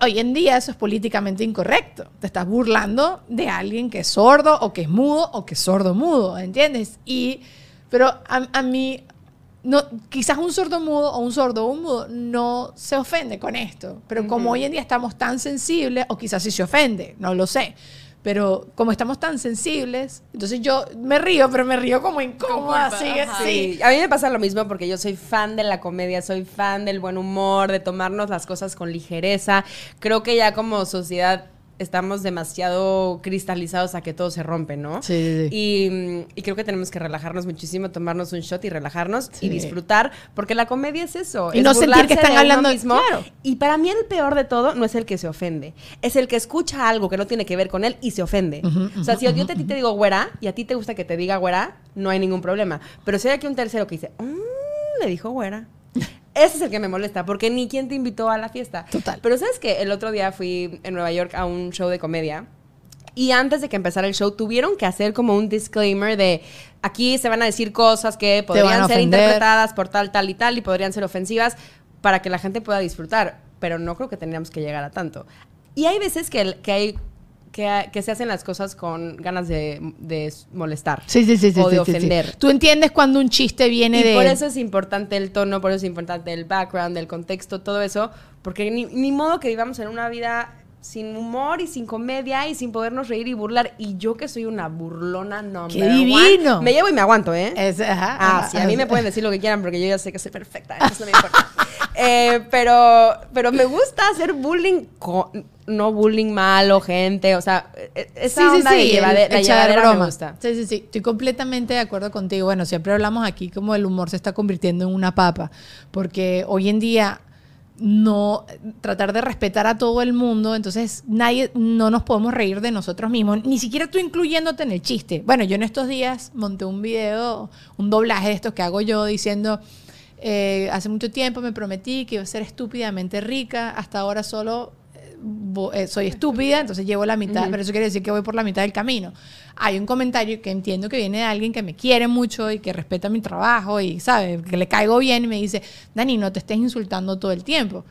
hoy en día eso es políticamente incorrecto. Te estás burlando de alguien que es sordo o que es mudo o que es sordo mudo, ¿entiendes? Y, pero a, mí, no, quizás un sordo mudo o un sordo o un mudo no se ofende con esto. Pero como hoy en día estamos tan sensibles, o quizás sí se ofende, no lo sé Pero como estamos tan sensibles, entonces yo me río, pero me río como incómoda, así, ajá. sí. Sí, a mí me pasa lo mismo porque yo soy fan de la comedia, soy fan del buen humor, de tomarnos las cosas con ligereza. Creo que ya como sociedad estamos demasiado cristalizados a que todo se rompe, ¿no? Sí, sí, sí. Y, y creo que tenemos que relajarnos muchísimo, tomarnos un shot y relajarnos Sí. y disfrutar, porque la comedia es eso. Y es no sentir que están hablando- mismo. claro. Y para mí el peor de todo no es el que se ofende, es el que escucha algo que no tiene que ver con él y se ofende. o sea, si yo te, a ti te digo güera y a ti te gusta que te diga güera, no hay ningún problema. Pero si hay aquí un tercero que dice, "Mm, le dijo güera. Ese es el que me molesta, porque ni quién te invitó a la fiesta. Total. Pero sabes que el otro día fui en Nueva York a un show de comedia. Y antes de que empezara el show, tuvieron que hacer como un disclaimer de aquí se van a decir cosas que podrían ser interpretadas por tal, tal y tal y podrían ser ofensivas para que la gente pueda disfrutar. Pero no creo que tendríamos que llegar a tanto. Y hay veces que, el- que hay que, que se hacen las cosas con ganas de, de molestar Sí, sí, sí, o de sí, sí, sí. ofender. Tú entiendes cuando un chiste viene Y de... por eso es importante el tono, por eso es importante el background, el contexto, todo eso, porque ni, ni modo que vivamos en una vida sin humor y sin comedia y sin podernos reír y burlar. Y yo que soy una burlona, no ¡Qué divino! Me llevo y me aguanto, ¿eh? Es- ajá, Ah, ajá, sí, a mí me ajá. pueden decir lo que quieran porque yo ya sé que soy perfecta, entonces no me importa. Eh, pero, pero me gusta hacer bullying, con- no bullying malo, gente, o sea, eh, esa onda de llevade- el- la llevadera broma. me gusta. Sí, sí, sí. Estoy completamente de acuerdo contigo. Bueno, siempre hablamos aquí como el humor se está convirtiendo en una papa, porque hoy en día no tratar de respetar a todo el mundo, entonces nadie no nos podemos reír de nosotros mismos, ni siquiera tú incluyéndote en el chiste. Bueno, yo en estos días monté un video, un doblaje de estos que hago yo diciendo eh, hace mucho tiempo me prometí que iba a ser estúpidamente rica, hasta ahora solo soy estúpida, entonces llevo la mitad, pero eso quiere decir que voy por la mitad del camino. Hay un comentario que entiendo que viene de alguien que me quiere mucho y que respeta mi trabajo y sabe que le caigo bien y me dice, Dani, no te estés insultando todo el tiempo.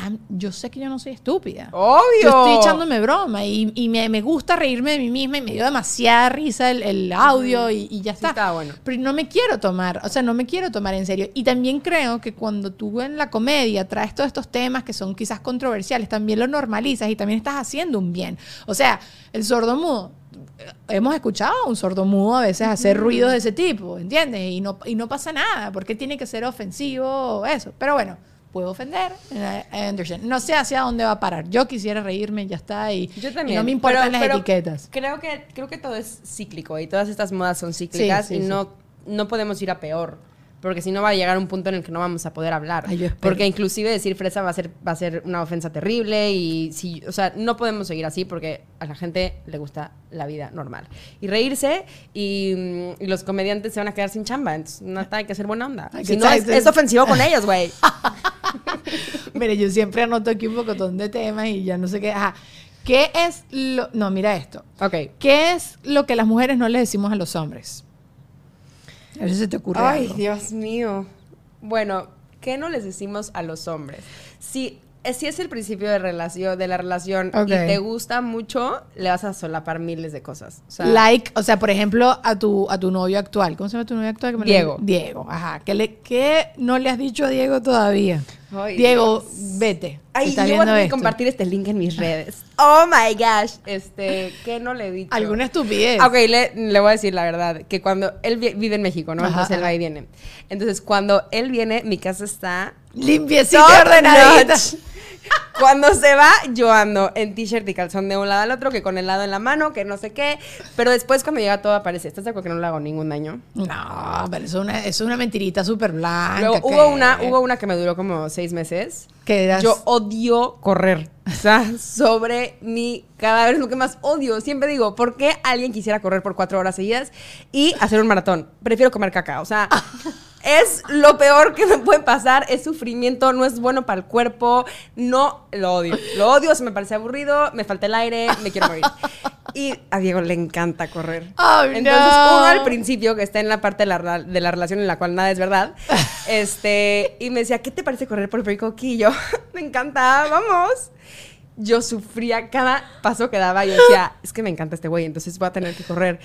Ah, yo sé que yo no soy estúpida. ¡Obvio! Yo estoy echándome broma y, y me, me gusta reírme de mí misma y me dio demasiada risa el, el audio y, y ya Sí, está. bueno. Pero no me quiero tomar, o sea, no me quiero tomar en serio. Y también creo que cuando tú en la comedia traes todos estos temas que son quizás controversiales, también lo normalizas y también estás haciendo un bien. O sea, el sordomudo. eh, Hemos escuchado a un sordomudo a veces hacer ruidos de ese tipo, ¿entiendes? Y no, y no pasa nada, porque tiene que ser ofensivo eso. Pero bueno, puedo ofender, eh, I understand. No sé hacia dónde va a parar. Yo quisiera reírme, ya está, y, Yo y también. no me importan pero- las pero etiquetas. Creo que, creo que todo es cíclico y todas estas modas son cíclicas Sí, sí, y no, no podemos ir a peor. Porque si no va a llegar un punto en el que no vamos a poder hablar. Ay, porque inclusive decir fresa va a ser, va a ser una ofensa terrible y si, o sea, no podemos seguir así porque a la gente le gusta la vida normal. Y reírse y, mm, y los comediantes se van a quedar sin chamba. Entonces, no hay que ser buena onda. Si no, es, es ofensivo con ellos, güey. Mire, yo siempre anoto aquí un pocotón de temas y ya no sé qué. Ajá. ¿Qué es lo.? No, mira esto. ok. ¿Qué es lo que las mujeres no le decimos a los hombres? A ver si se te ocurre. Ay, algo. Dios mío. Bueno, ¿qué no les decimos a los hombres? Si, si es el principio de, relación, de la relación Ok. y te gusta mucho, le vas a solapar miles de cosas. O sea, like, o sea, por ejemplo, a tu, a tu novio actual. ¿Cómo se llama tu novio actual? Que me lo- Diego. Diego, ajá. ¿Qué, le, ¿Qué no le has dicho a Diego todavía? Ay, Diego, Dios. vete. Ay, yo voy a tener que compartir este link en mis redes. Oh my gosh. Este, ¿qué no le he dicho? Alguna estupidez. Ok, le, le voy a decir la verdad, que cuando él vi- vive en México, ¿no? Ajá, Entonces él va y viene. Entonces, cuando él viene, mi casa está Limpiecita ordenadita. Cuando se va, yo ando en t-shirt y calzón de un lado al otro, que con el lado en la mano, que no sé qué. Pero después, cuando llega todo, aparece. ¿Estás de acuerdo que no le hago ningún daño? No, pero es una, es una mentirita súper blanca. Luego, que- hubo una, hubo una que me duró como seis meses. Que eras- Yo odio correr. O sea, sobre mi cadáver es lo que más odio. Siempre digo, ¿por qué alguien quisiera correr por cuatro horas seguidas y hacer un maratón? Prefiero comer caca. O sea, es lo peor que me puede pasar. Es sufrimiento, no es bueno para el cuerpo. No, lo odio. Lo odio, se me parece aburrido, me falta el aire, me quiero morir. Y a Diego le encanta correr. Oh, Entonces, no. uno al principio, que está en la parte de la, de la relación en la cual nada es verdad, este, y me decía, ¿qué te parece correr por el Perico Key? Y yo, me encanta, vamos. Yo sufría cada paso que daba. Yo decía, es que me encanta este güey, entonces voy a tener que correr.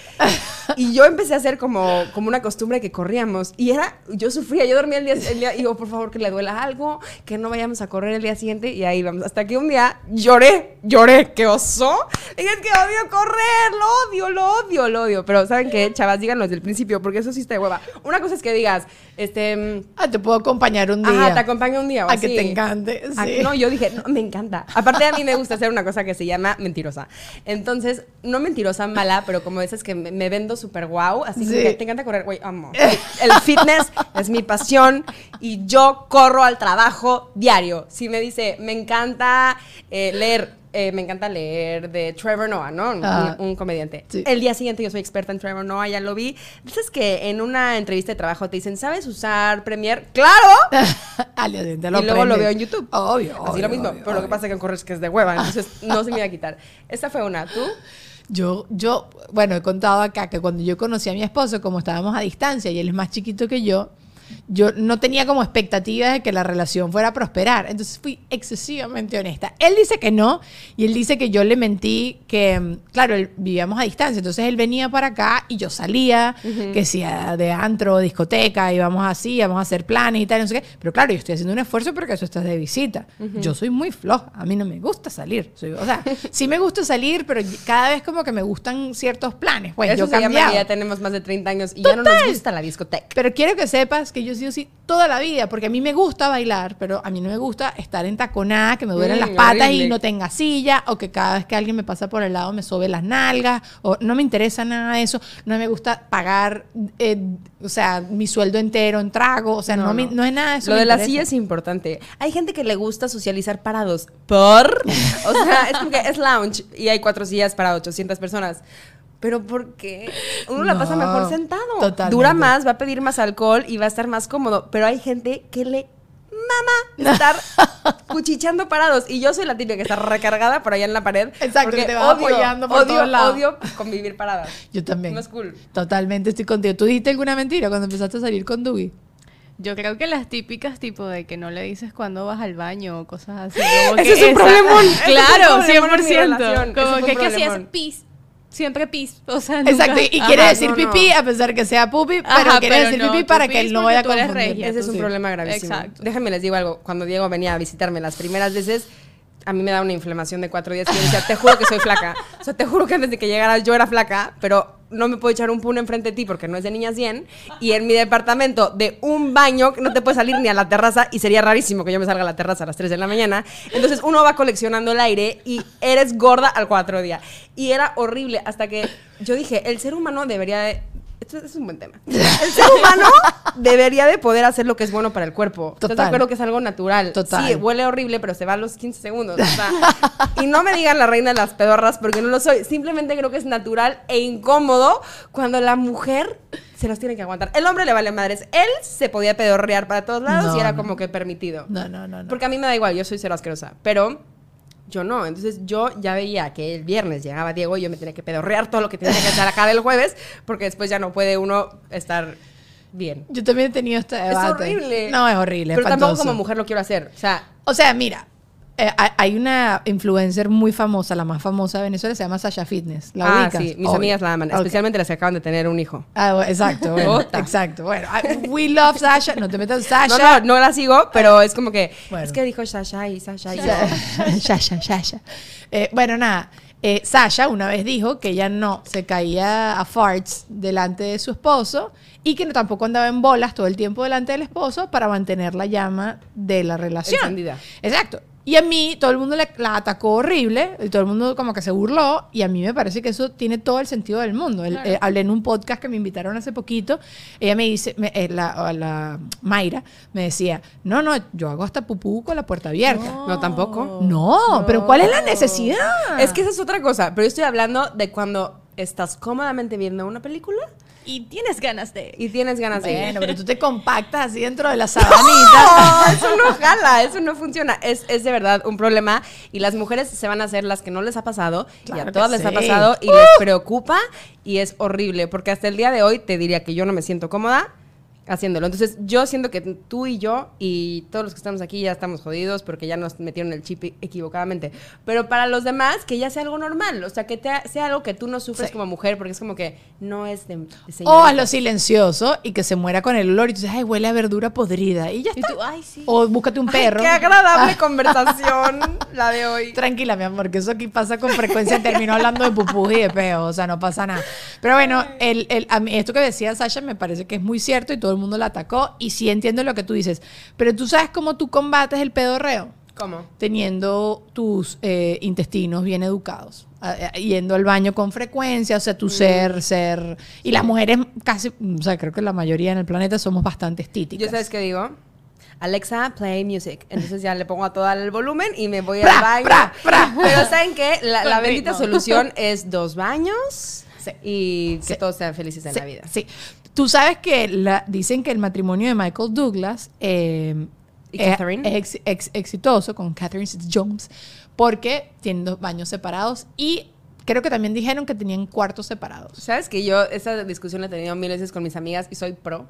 Y yo empecé a hacer como, como una costumbre que corríamos. Y era, yo sufría, yo dormía el día, el día, y digo, por favor, que le duela algo, que no vayamos a correr el día siguiente. Y ahí vamos. Hasta que un día lloré, lloré, qué oso. Y es que odio correr, lo odio, lo odio, lo odio. Pero ¿saben qué? Chavas, díganlo desde el principio, porque eso sí está de hueva. Una cosa es que digas, este... Ah, te puedo acompañar un día. Ajá, te acompaño un día. O A que así. te encante. Sí. No, yo dije, no, me encanta. Aparte a mí me gusta hacer una cosa que se llama mentirosa. Entonces, no mentirosa mala, pero como esas que me, me vendo súper guau. Así Sí. que te encanta correr, güey, amo. El fitness es mi pasión y yo corro al trabajo diario. Si me dice, me encanta eh, leer. Eh, me encanta leer de Trevor Noah, ¿no? Un, Ah. un comediante. Sí. El día siguiente yo soy experta en Trevor Noah, ya lo vi. Dices que en una entrevista de trabajo te dicen, ¿sabes usar Premiere? ¡Claro! Siguiente y luego lo veo en YouTube. Obvio. Así obvio, lo mismo. obvio, pero lo que pasa es que corres que es de hueva, entonces no se me iba a quitar. Esta fue una. ¿Tú? Yo, yo, bueno, he contado acá que cuando yo conocí a mi esposo, como estábamos a distancia y él es más chiquito que yo, yo no tenía como expectativas de que la relación fuera a prosperar. Entonces fui excesivamente honesta. Él dice que no y él dice que yo le mentí que, mm, claro, él- vivíamos a distancia. Entonces él venía para acá y yo salía, que si a- de antro, discoteca, íbamos así, íbamos a hacer planes y tal, no sé qué. Pero claro, yo estoy haciendo un esfuerzo porque eso estás de visita. Yo soy muy floja. A mí no me gusta salir. Soy- o sea, sí me gusta salir, pero cada vez como que me gustan ciertos planes. Pues Eso yo se llama cambiaba. que ya tenemos más de 30 años y ya no nos gusta la discoteca. Pero quiero que sepas que yo he sido así toda la vida, porque a mí me gusta bailar, pero a mí no me gusta estar en taconada, que me duelen Mm, las patas horrible. y no tenga silla, o que cada vez que alguien me pasa por el lado me sobe las nalgas, o no me interesa nada de eso, no me gusta pagar, eh, o sea, mi sueldo entero en trago, o sea, no, me- no es nada de eso. Lo me de la silla es importante. Hay gente que le gusta socializar parados. ¿Por? O sea, es porque es lounge y hay cuatro sillas para 800 personas. Pero ¿por qué? Uno la pasa mejor sentado. totalmente. Dura más, va a pedir más alcohol y va a estar más cómodo. Pero hay gente que le mama estar cuchicheando parados. Y yo soy la típica que está recargada por allá en la pared. Exacto, porque que te va apoyando por odio, lados. odio convivir paradas. Yo también. No es cool. Totalmente estoy contigo. ¿Tú dijiste alguna mentira cuando empezaste a salir con Dougie? Yo creo que las típicas, tipo de que no le dices cuando vas al baño o cosas así. como Ese que es un esa- problemón. Es Claro, problemón en mi 100%. relación. Ese Como que, ¿qué hacías? problemón. Pis. Siempre pis. O sea, nunca- Exacto, y, Ajá, quiere decir no, no. pipí a pesar que sea pupi, pero Ajá, quiere pero decir no, pipí para que él no vaya a confundir. regia. Ese es un Sí. problema gravísimo. Exacto. Déjenme les digo algo. Cuando Diego venía a visitarme las primeras veces, a mí me da una inflamación de cuatro días. Y yo decía, te juro que soy flaca. O sea, te juro que antes de que llegaras yo era flaca, pero no me puedo echar un pun enfrente de ti porque no es de niñas 100. Y en mi departamento de un baño no te puedes salir ni a la terraza y sería rarísimo que yo me salga a la terraza a las 3 de la mañana. Entonces uno va coleccionando el aire y eres gorda al cuatro día. Y era horrible hasta que yo dije, el ser humano debería de... Esto es un buen tema. El ser humano debería de poder hacer lo que es bueno para el cuerpo. ¿Estás de Total. acuerdo que es algo natural? Total. Sí, huele horrible, pero se va a los 15 segundos. o sea, y no me digan la reina de las pedorras porque no lo soy. Simplemente creo que es natural e incómodo cuando la mujer se los tiene que aguantar. El hombre le vale madres. Él se podía pedorrear para todos lados No, y era no. como que permitido. No, no, no. no. Porque a mí me da igual, yo soy cero asquerosa. Pero yo no. Entonces yo ya veía que el viernes llegaba Diego y yo me tenía que pedorrear todo lo que tenía que hacer acá el jueves, porque después ya no puede uno estar bien. Yo también he tenido este Es debate. horrible. No, es horrible. Pero tampoco como mujer lo quiero hacer. O sea, O sea, mira, eh, hay- una influencer muy famosa, la más famosa de Venezuela, se llama Sasha Fitness. ¿La ah, ubicas? sí, mis Obvio. amigas la aman, especialmente las que acaban de tener un hijo. Ah, bueno, exacto, bueno, exacto. Bueno, we love Sasha. No te metas No, Sasha. no, no la sigo, pero es como que Bueno. es que dijo Sasha y Sasha y Sasha, Sasha. Eh, bueno, nada. eh, Sasha una vez dijo que ella no se caía a farts delante de su esposo y que no, tampoco andaba en bolas todo el tiempo delante del esposo para mantener la llama de la relación. Encendida. Exacto. Y a mí todo el mundo le- la atacó horrible y todo el mundo como que se burló y a mí me parece que eso tiene todo el sentido del mundo. El- eh, hablé en un podcast que me invitaron hace poquito, ella me dice, me- eh, la, la Mayra me decía, no, no, yo hago hasta pupú con la puerta abierta. No, tampoco. No, pero ¿cuál es la necesidad? Es que esa es otra cosa, pero yo estoy hablando de cuando estás cómodamente viendo una película Y tienes ganas de... y tienes ganas de ir. Bueno, pero tú te compactas así dentro de la sabanita. No, eso no jala, eso no funciona. Es, es de verdad un problema y las mujeres se van a hacer las que no les ha pasado y a todas les ha pasado y les preocupa y es horrible porque hasta el día de hoy te diría que yo no me siento cómoda haciéndolo. Entonces, yo siento que tú y yo y todos los que estamos aquí ya estamos jodidos porque ya nos metieron el chip equivocadamente. Pero para los demás, que ya sea algo normal. O sea, que te- sea algo que tú no sufres Sí. como mujer porque es como que no es de, de O hazlo silencioso y que se muera con el olor y tú dices, ay, huele a verdura podrida. Y ya Y está. tú, ay, sí. O búscate un perro. Qué agradable Ah, conversación la de hoy. Tranquila, mi amor, que eso aquí pasa con frecuencia. Terminó hablando de pupú y de peo, o sea, no pasa nada. Pero bueno, el, el- a mí, esto que decía Sasha me parece que es muy cierto y todo el mundo la atacó. Y sí entiendo lo que tú dices. Pero tú sabes cómo tú combates el pedorreo. ¿Cómo? Teniendo tus eh, intestinos bien educados, a- a- yendo al baño con frecuencia, o sea, tu ser, ser. Y las mujeres casi, o sea, creo que la mayoría en el planeta somos bastante estíticas. Yo sabes qué digo. Alexa, play music. Entonces ya le pongo a todo el volumen y me voy Pra, al baño. pra, pra. Pero ¿saben qué? La, la bendita solución es dos baños Sí. y que Sí. todos sean felices en la vida. Sí. Tú sabes que la- dicen que el matrimonio de Michael Douglas eh, ¿Y es, Catherine? es ex- ex- exitoso con Catherine Jones porque tienen dos baños separados y creo que también dijeron que tenían cuartos separados. ¿Sabes que yo esa discusión la he tenido mil veces con mis amigas y soy pro?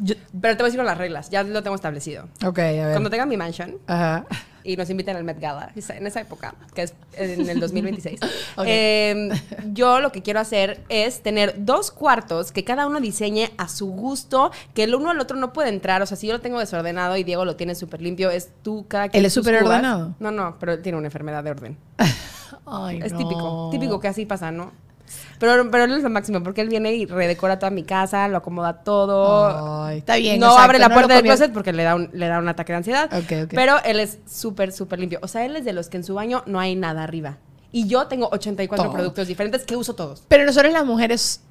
Yo- Pero te voy a decir con las reglas, ya lo tengo establecido. ok, a ver. Cuando tenga mi mansion Ajá. Y nos inviten al Met Gala, en esa época, que es en el 2026, Ok. eh, yo lo que quiero hacer es tener dos cuartos que cada uno diseñe a su gusto, que el uno al otro no puede entrar. O sea, si yo lo tengo desordenado y Diego lo tiene súper limpio, es tú cada quien ¿Él es súper ordenado? No, no, pero él tiene una enfermedad de orden. Ay, Es no. típico, típico que así pasa, ¿no? Pero, pero él es lo máximo, porque él viene y redecora toda mi casa, lo acomoda todo. Ay, está bien. no exacto, abre la no puerta del closet porque le da un, le da un ataque de ansiedad. Pero él es súper, súper limpio. O sea, él es de los que en su baño no hay nada arriba. Y yo tengo 84 Todo. productos diferentes que uso todos. Pero nosotros las mujeres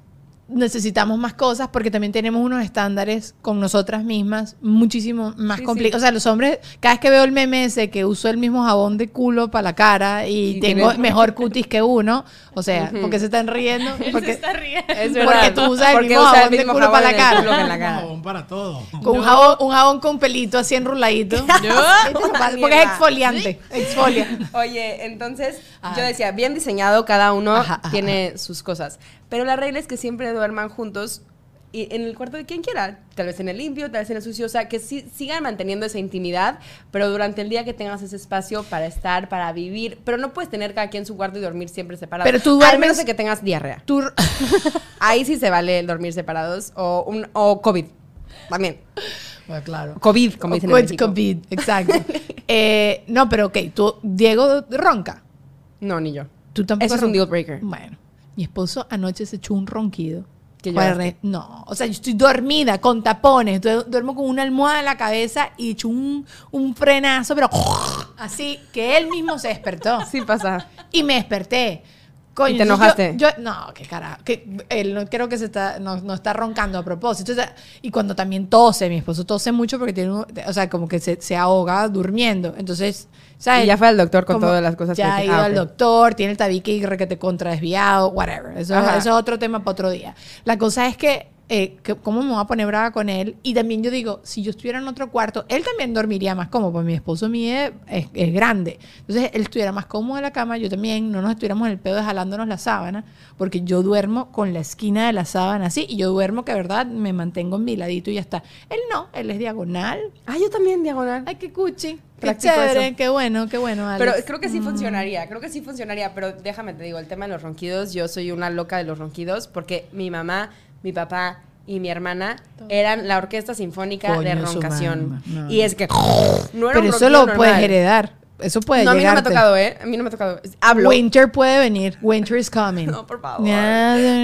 necesitamos más cosas porque también tenemos unos estándares con nosotras mismas muchísimo más Sí, complicados. sí. O sea, los hombres, cada vez que veo el meme ese que uso el mismo jabón de culo para la cara y, Y tengo mejor cutis que uno, o sea, porque se están riendo, porque, está riendo. Es Porque tú usas el mismo usa jabón de culo para la cara. Un jabón para todo. con un jabón, un jabón con pelito así enruladito. porque es exfoliante, exfolia. Oye, entonces Ah. yo decía, bien diseñado, cada uno Ajá, ajá, tiene sus cosas. Pero la regla es que siempre duerman juntos y en el cuarto de quien quiera. Tal vez en el limpio, tal vez en el sucio. O sea, que sí, sigan manteniendo esa intimidad, pero durante el día que tengas ese espacio para estar, para vivir. Pero no puedes tener cada quien su cuarto y dormir siempre separados. Pero tú Al duermes- menos de que tengas diarrea. Tú- Ahí sí se vale el dormir separados o, un, o COVID. También. Bueno, claro. COVID, como dicen en Covid, México. COVID, exacto. Eh, no, pero ok, tú, Diego ronca. No, ni yo. Tú tampoco Eso es un deal breaker. Bueno, mi esposo anoche se echó un ronquido. Re- No, o sea, yo estoy dormida con tapones, du- duermo con una almohada en la cabeza y echo un, un frenazo, pero así que él mismo se despertó. Sí pasa. Y me desperté. Coño, ¿Y te enojaste? Yo, yo- no, qué carajo. Que él no, creo que se está, no, no está roncando a propósito. O sea, y cuando también tose, mi esposo tose mucho porque tiene, un- o sea, como que se, se ahoga durmiendo. Entonces, ¿sabes? Y ya fue al doctor con Como todas las cosas Ya que- ha ido ah, al doctor, tiene el tabique y que te contra desviado, whatever. Eso es otro tema para otro día. La cosa es que, eh, que ¿cómo me voy a poner brava con él? Y también yo digo, si yo estuviera en otro cuarto, él también dormiría más cómodo, porque mi esposo mide es, es grande. Entonces, él estuviera más cómodo en la cama, yo también, no nos estuviéramos en el pedo de jalándonos la sábana, porque yo duermo con la esquina de la sábana así, y yo duermo que, de verdad, me mantengo en mi ladito y ya está. Él no, él es diagonal. Ah, yo también, diagonal. Ay, qué cuchi. Qué Practico chévere, eso. qué bueno, qué bueno, Alex. Pero creo que sí funcionaría, creo que sí funcionaría, pero déjame te digo, el tema de los ronquidos, yo soy una loca de los ronquidos porque mi mamá, mi papá y mi hermana eran la orquesta sinfónica Coño, de roncación. no. Y es que no era Pero un eso lo normal. puedes heredar. Eso puede No, a mí no me ha tocado, ¿eh? A mí no me ha tocado. Hablo. Winter puede venir. Winter is coming. No, por favor.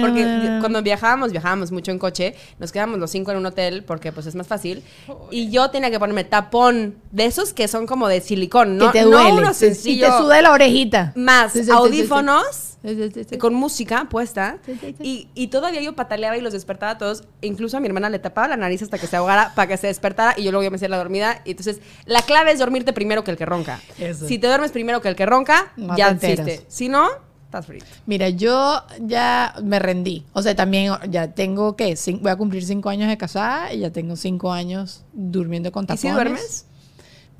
Porque cuando viajábamos, viajábamos mucho en coche, nos quedábamos los cinco en un hotel porque pues es más fácil. Y yo tenía que ponerme tapón de esos que son como de silicón, ¿no? que te no duele. uno Sí, sencillo. Y te suda la orejita. Más Sí, sí, audífonos. Sí. Con música puesta. Y, y todavía yo pataleaba y los despertaba a todos. Incluso a mi hermana le tapaba la nariz hasta que se ahogara para que se despertara y yo luego yo me hacía la dormida. Y entonces, la clave es dormirte primero que el que ronca. Eso. Si te duermes primero que el que ronca, No ya existe. Si no, estás frito. Mira, yo ya me rendí. O sea, también ya tengo. Cin- voy a cumplir cinco años de casada y ya tengo cinco años durmiendo con ¿Y tapones. si duermes?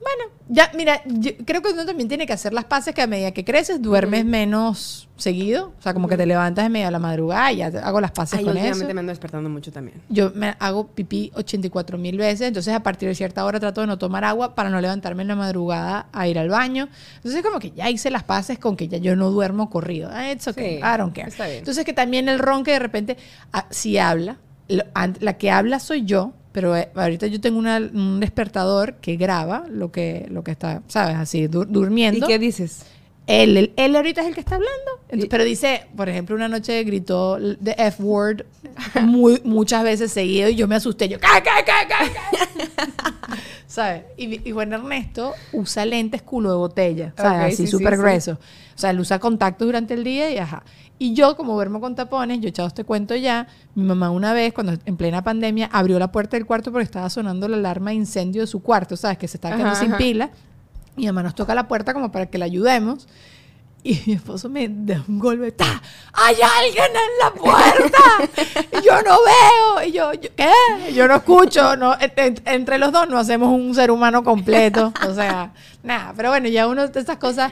Bueno, ya, mira, yo creo que uno también tiene que hacer las paces que a medida que creces duermes menos seguido. O sea, como que te levantas en medio de la madrugada y ya te- hago las paces Ay, con eso. últimamente me ando despertando mucho también. Yo me hago pipí 84 mil veces, entonces a partir de cierta hora trato de no tomar agua para no levantarme en la madrugada a ir al baño. Entonces como que ya hice las paces con que ya yo no duermo corrido. Ah, It's okay, Sí, I don't care. está bien. Entonces que también el ron que de repente, ah, si habla, la que habla soy yo, pero eh, ahorita yo tengo una- un despertador que graba lo que, lo que está, ¿sabes? Así, dur- ¿Y durmiendo. qué dices? Él, él, él ahorita es el que está hablando. Entonces, pero dice, por ejemplo, una noche gritó the F word muy, muchas veces seguido y yo me asusté. Yo, ¿qué, qué, qué, qué, qué?" ¿Sabes? Y, y bueno, Ernesto usa lentes culo de botella, ¿sabes? Así sí, súper sí. O sea, él usa contactos durante el día y ajá. Y yo, como duermo con tapones, yo he echado este cuento ya, mi mamá una vez, cuando en plena pandemia, abrió la puerta del cuarto porque estaba sonando la alarma de incendio de su cuarto, ¿sabes? Que se estaba quedando Ajá, sin ajá. pila. Mi mamá nos toca la puerta como para que la ayudemos. Y mi esposo me da un golpe. ¡Ta! ¡Hay alguien en la puerta! Y yo no veo. Y yo, yo, ¿qué? Yo no escucho. No, en- en- entre los dos no hacemos un ser humano completo. O sea, nada. Pero bueno, ya uno de esas cosas.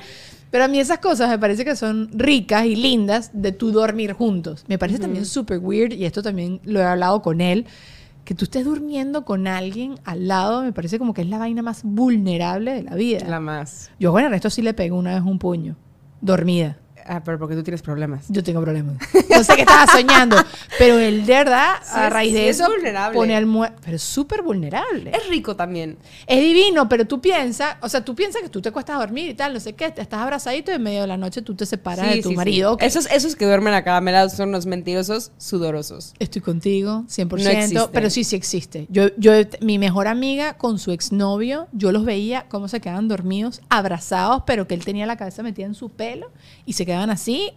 Pero a mí esas cosas me parece que son ricas y lindas de tú dormir juntos. Me parece también súper weird, y esto también lo he hablado con él, que tú estés durmiendo con alguien al lado, me parece como que es la vaina más vulnerable de la vida. La más. Yo, bueno, a esto sí le pego una vez un puño. Dormida. Ah, pero porque tú tienes problemas. Yo tengo problemas. No sé qué estaba soñando. Pero él, de verdad, Sí a raíz sí de es eso, vulnerable. pone almohada. Pero es súper vulnerable. Es rico también. Es divino, pero tú piensas, o sea, tú piensas que tú te cuestas a dormir y tal, no sé qué, te estás abrazadito y en medio de la noche tú te separas de Sí, tu sí, sí. marido. ok, Esos, esos que duermen acaramelados son los mentirosos sudorosos. Estoy contigo, 100%, No pero sí, sí existe. Yo, yo, mi mejor amiga con su exnovio, yo los veía cómo se quedaban dormidos, abrazados, pero que él tenía la cabeza metida en su pelo y se quedaban así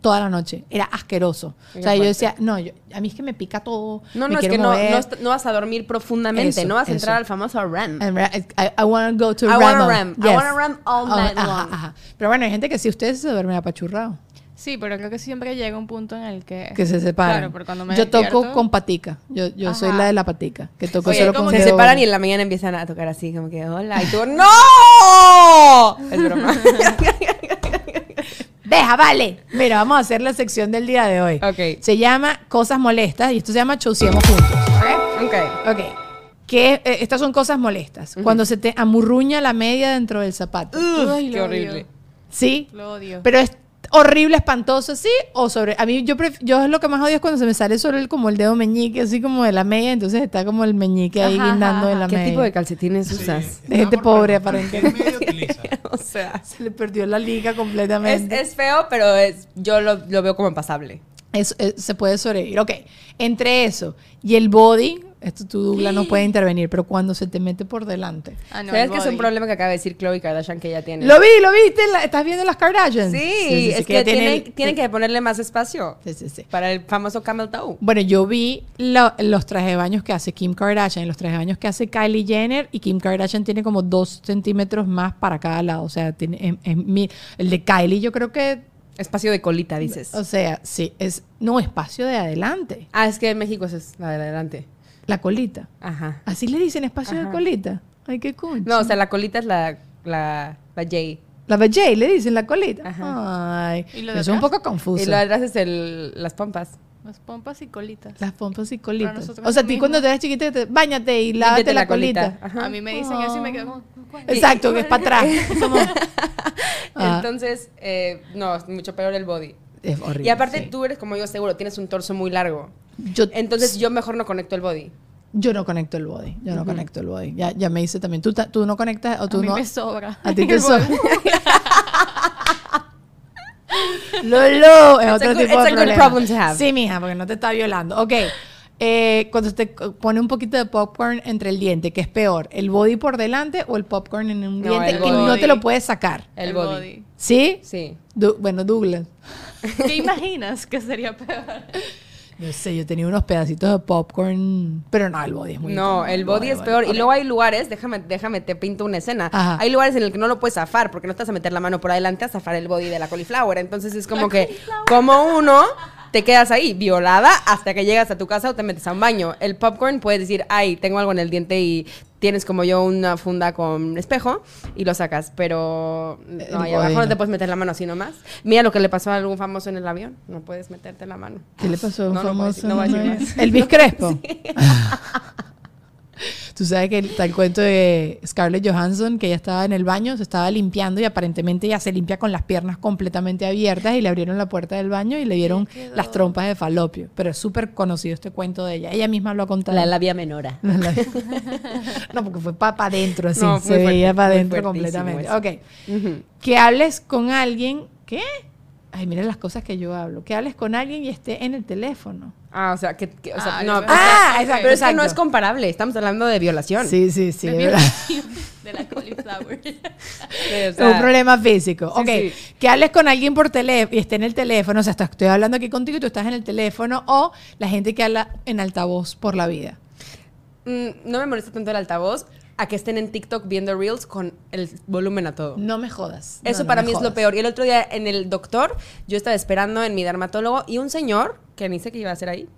toda la noche. Era asqueroso. O sea, yo decía, no, yo- a mí es que me pica todo. No, me no, es que no, no, no vas a dormir profundamente, Eso, no vas a eso. entrar al famoso REM. And ra- I, I wanna go to I wanna REM. REM. I wanna REM all night ajá, long. ajá. Pero bueno, hay gente que si ustedes se duermen apachurrados, Sí, pero creo que siempre llega un punto en el que... que se separan. Claro, cuando me yo toco despierto- con patica. Yo, yo soy la de la patica, que toco Oye, solo con se separan y en la mañana empiezan a tocar así, como que hola. Y tú, ¡No! Es broma. Deja, vale. Mira, vamos a hacer la sección del día de hoy. Ok. Se llama Cosas Molestas y esto se llama Chauciemos Juntos. ¿ok? ok. Que, eh, estas son cosas molestas. Cuando se te amurruña la media dentro del zapato. Uf, Ay, qué horrible. odio. ¿Sí? Lo odio. Pero es horrible, espantoso, ¿sí? O sobre... A mí yo, pref- yo es lo que más odio es cuando se me sale solo el, como el dedo meñique, así como de la media, entonces está como el meñique ahí Ajá, guindando ajá, en la ¿Qué media. tipo de calcetines usas? De gente pobre, ¿Qué aparentemente. medio utiliza? O sea, Se le perdió la liga completamente. es feo, pero es, yo lo, lo veo como pasable. Es- es- se puede sobrevivir. Ok, entre eso y el body, esto tu Douglas no puede intervenir, pero cuando se te mete por delante. Ah, no, ¿Sabes que es un problema que acaba de decir Chloe Kardashian que ella tiene? Lo vi, lo viste, estás viendo las Kardashians. Sí, es que, ella tiene tienen, tienen que ponerle más espacio Sí, sí, sí. para el famoso camel toe. Bueno, yo vi lo- los trajes de baños que hace Kim Kardashian los trajes de baños que hace Kylie Jenner y Kim Kardashian tiene como dos centímetros más para cada lado. O sea, tiene, mi- el de Kylie yo creo que, Espacio de colita, dices. o sea, sí, es no espacio de adelante, Ah, es que en México es la de adelante. La colita. Ajá. Así le dicen espacio de colita. Ay, qué concha. No, o sea, la colita es la, la, la J. La vajay le dicen la colita. Ajá. Ay, ¿Y lo de eso es un atrás? poco confuso. Y lo de atrás es el, las pompas. Las pompas y colitas. Las pompas y colitas. nosotros O sea, a es lo ti mismo. cuando te eras chiquita, te, bañate y lávate Límpiate la, la colita. colita. Ajá. A mí me dicen eso y me quedo como... ¿cuál? Exacto, que es para atrás. Como- Ah, Entonces, eh, no, es mucho peor el body. Es horrible. y aparte, sí. tú eres como yo, seguro, tienes un torso muy largo. yo, Entonces, yo mejor no conecto el body. yo no conecto el body. Yo no conecto el body. Ya, ya me hice también. ¿Tú, ta- tú no conectas o A tú mí no? me sobra. A ti te sobra. Lolo, es It's a otro good- tipo it's de a good problema. problem to have. Sí, mija, porque no te está violando. Ok. Eh, cuando te pone un poquito de popcorn entre el diente, ¿qué es peor? ¿El body por delante o el popcorn en un No, diente que no te lo puedes sacar? El, El body. body. ¿Sí? Sí. Du- bueno, Douglas. ¿Qué imaginas que sería peor? No sé, yo tenía unos pedacitos de popcorn, pero no, el body es muy No, incómodo, el body es peor. Y luego hay lugares, déjame, déjame, te pinto una escena. Ajá. Hay lugares en el que no lo puedes zafar porque no estás a meter la mano por adelante a zafar el body de la cauliflower. Entonces es como que, como uno te quedas ahí, violada, hasta que llegas a tu casa o te metes a un baño. El popcorn puedes decir, ay, tengo algo en el diente y tienes como yo una funda con espejo y lo sacas, pero no, ahí El abajo no te puedes meter la mano así nomás. Mira lo que le pasó a algún famoso en el avión, no puedes meterte la mano. ¿Qué le pasó a un No, no voy a decir- famoso? no voy a decir No, más. Elvis Crespo. Tú sabes que está el cuento de Scarlett Johansson, que ella estaba en el baño, se estaba limpiando y aparentemente ella se limpia con las piernas completamente abiertas y le abrieron la puerta del baño y le dieron las trompas de falopio. Pero es súper conocido este cuento de ella. Ella misma lo ha contado. La labia menora. La- no, porque fue para adentro, así. No, se fuerte, veía para adentro completamente. eso. Ok. Que hables con alguien. ¿Qué? Ay, miren las cosas que yo hablo. Que hables con alguien y esté en el teléfono. Ah, o sea, que, que- o sea, Ah, no, Ah, exacto, pero es que no es comparable, estamos hablando de violación. Sí, sí, sí. De de la cauliflower. O sea, un problema físico. Sí, ok, sí. que hables con alguien por teléfono y esté en el teléfono, o sea, hasta estoy hablando aquí contigo y tú estás en el teléfono, o la gente que habla en altavoz por la vida. mm, no me molesta tanto el altavoz a que estén en TikTok viendo Reels con el volumen a todo. No me jodas. Eso no para mí es lo peor. Y el otro día en el doctor, yo estaba esperando en mi dermatólogo y un señor, que ni sé qué iba a hacer ahí,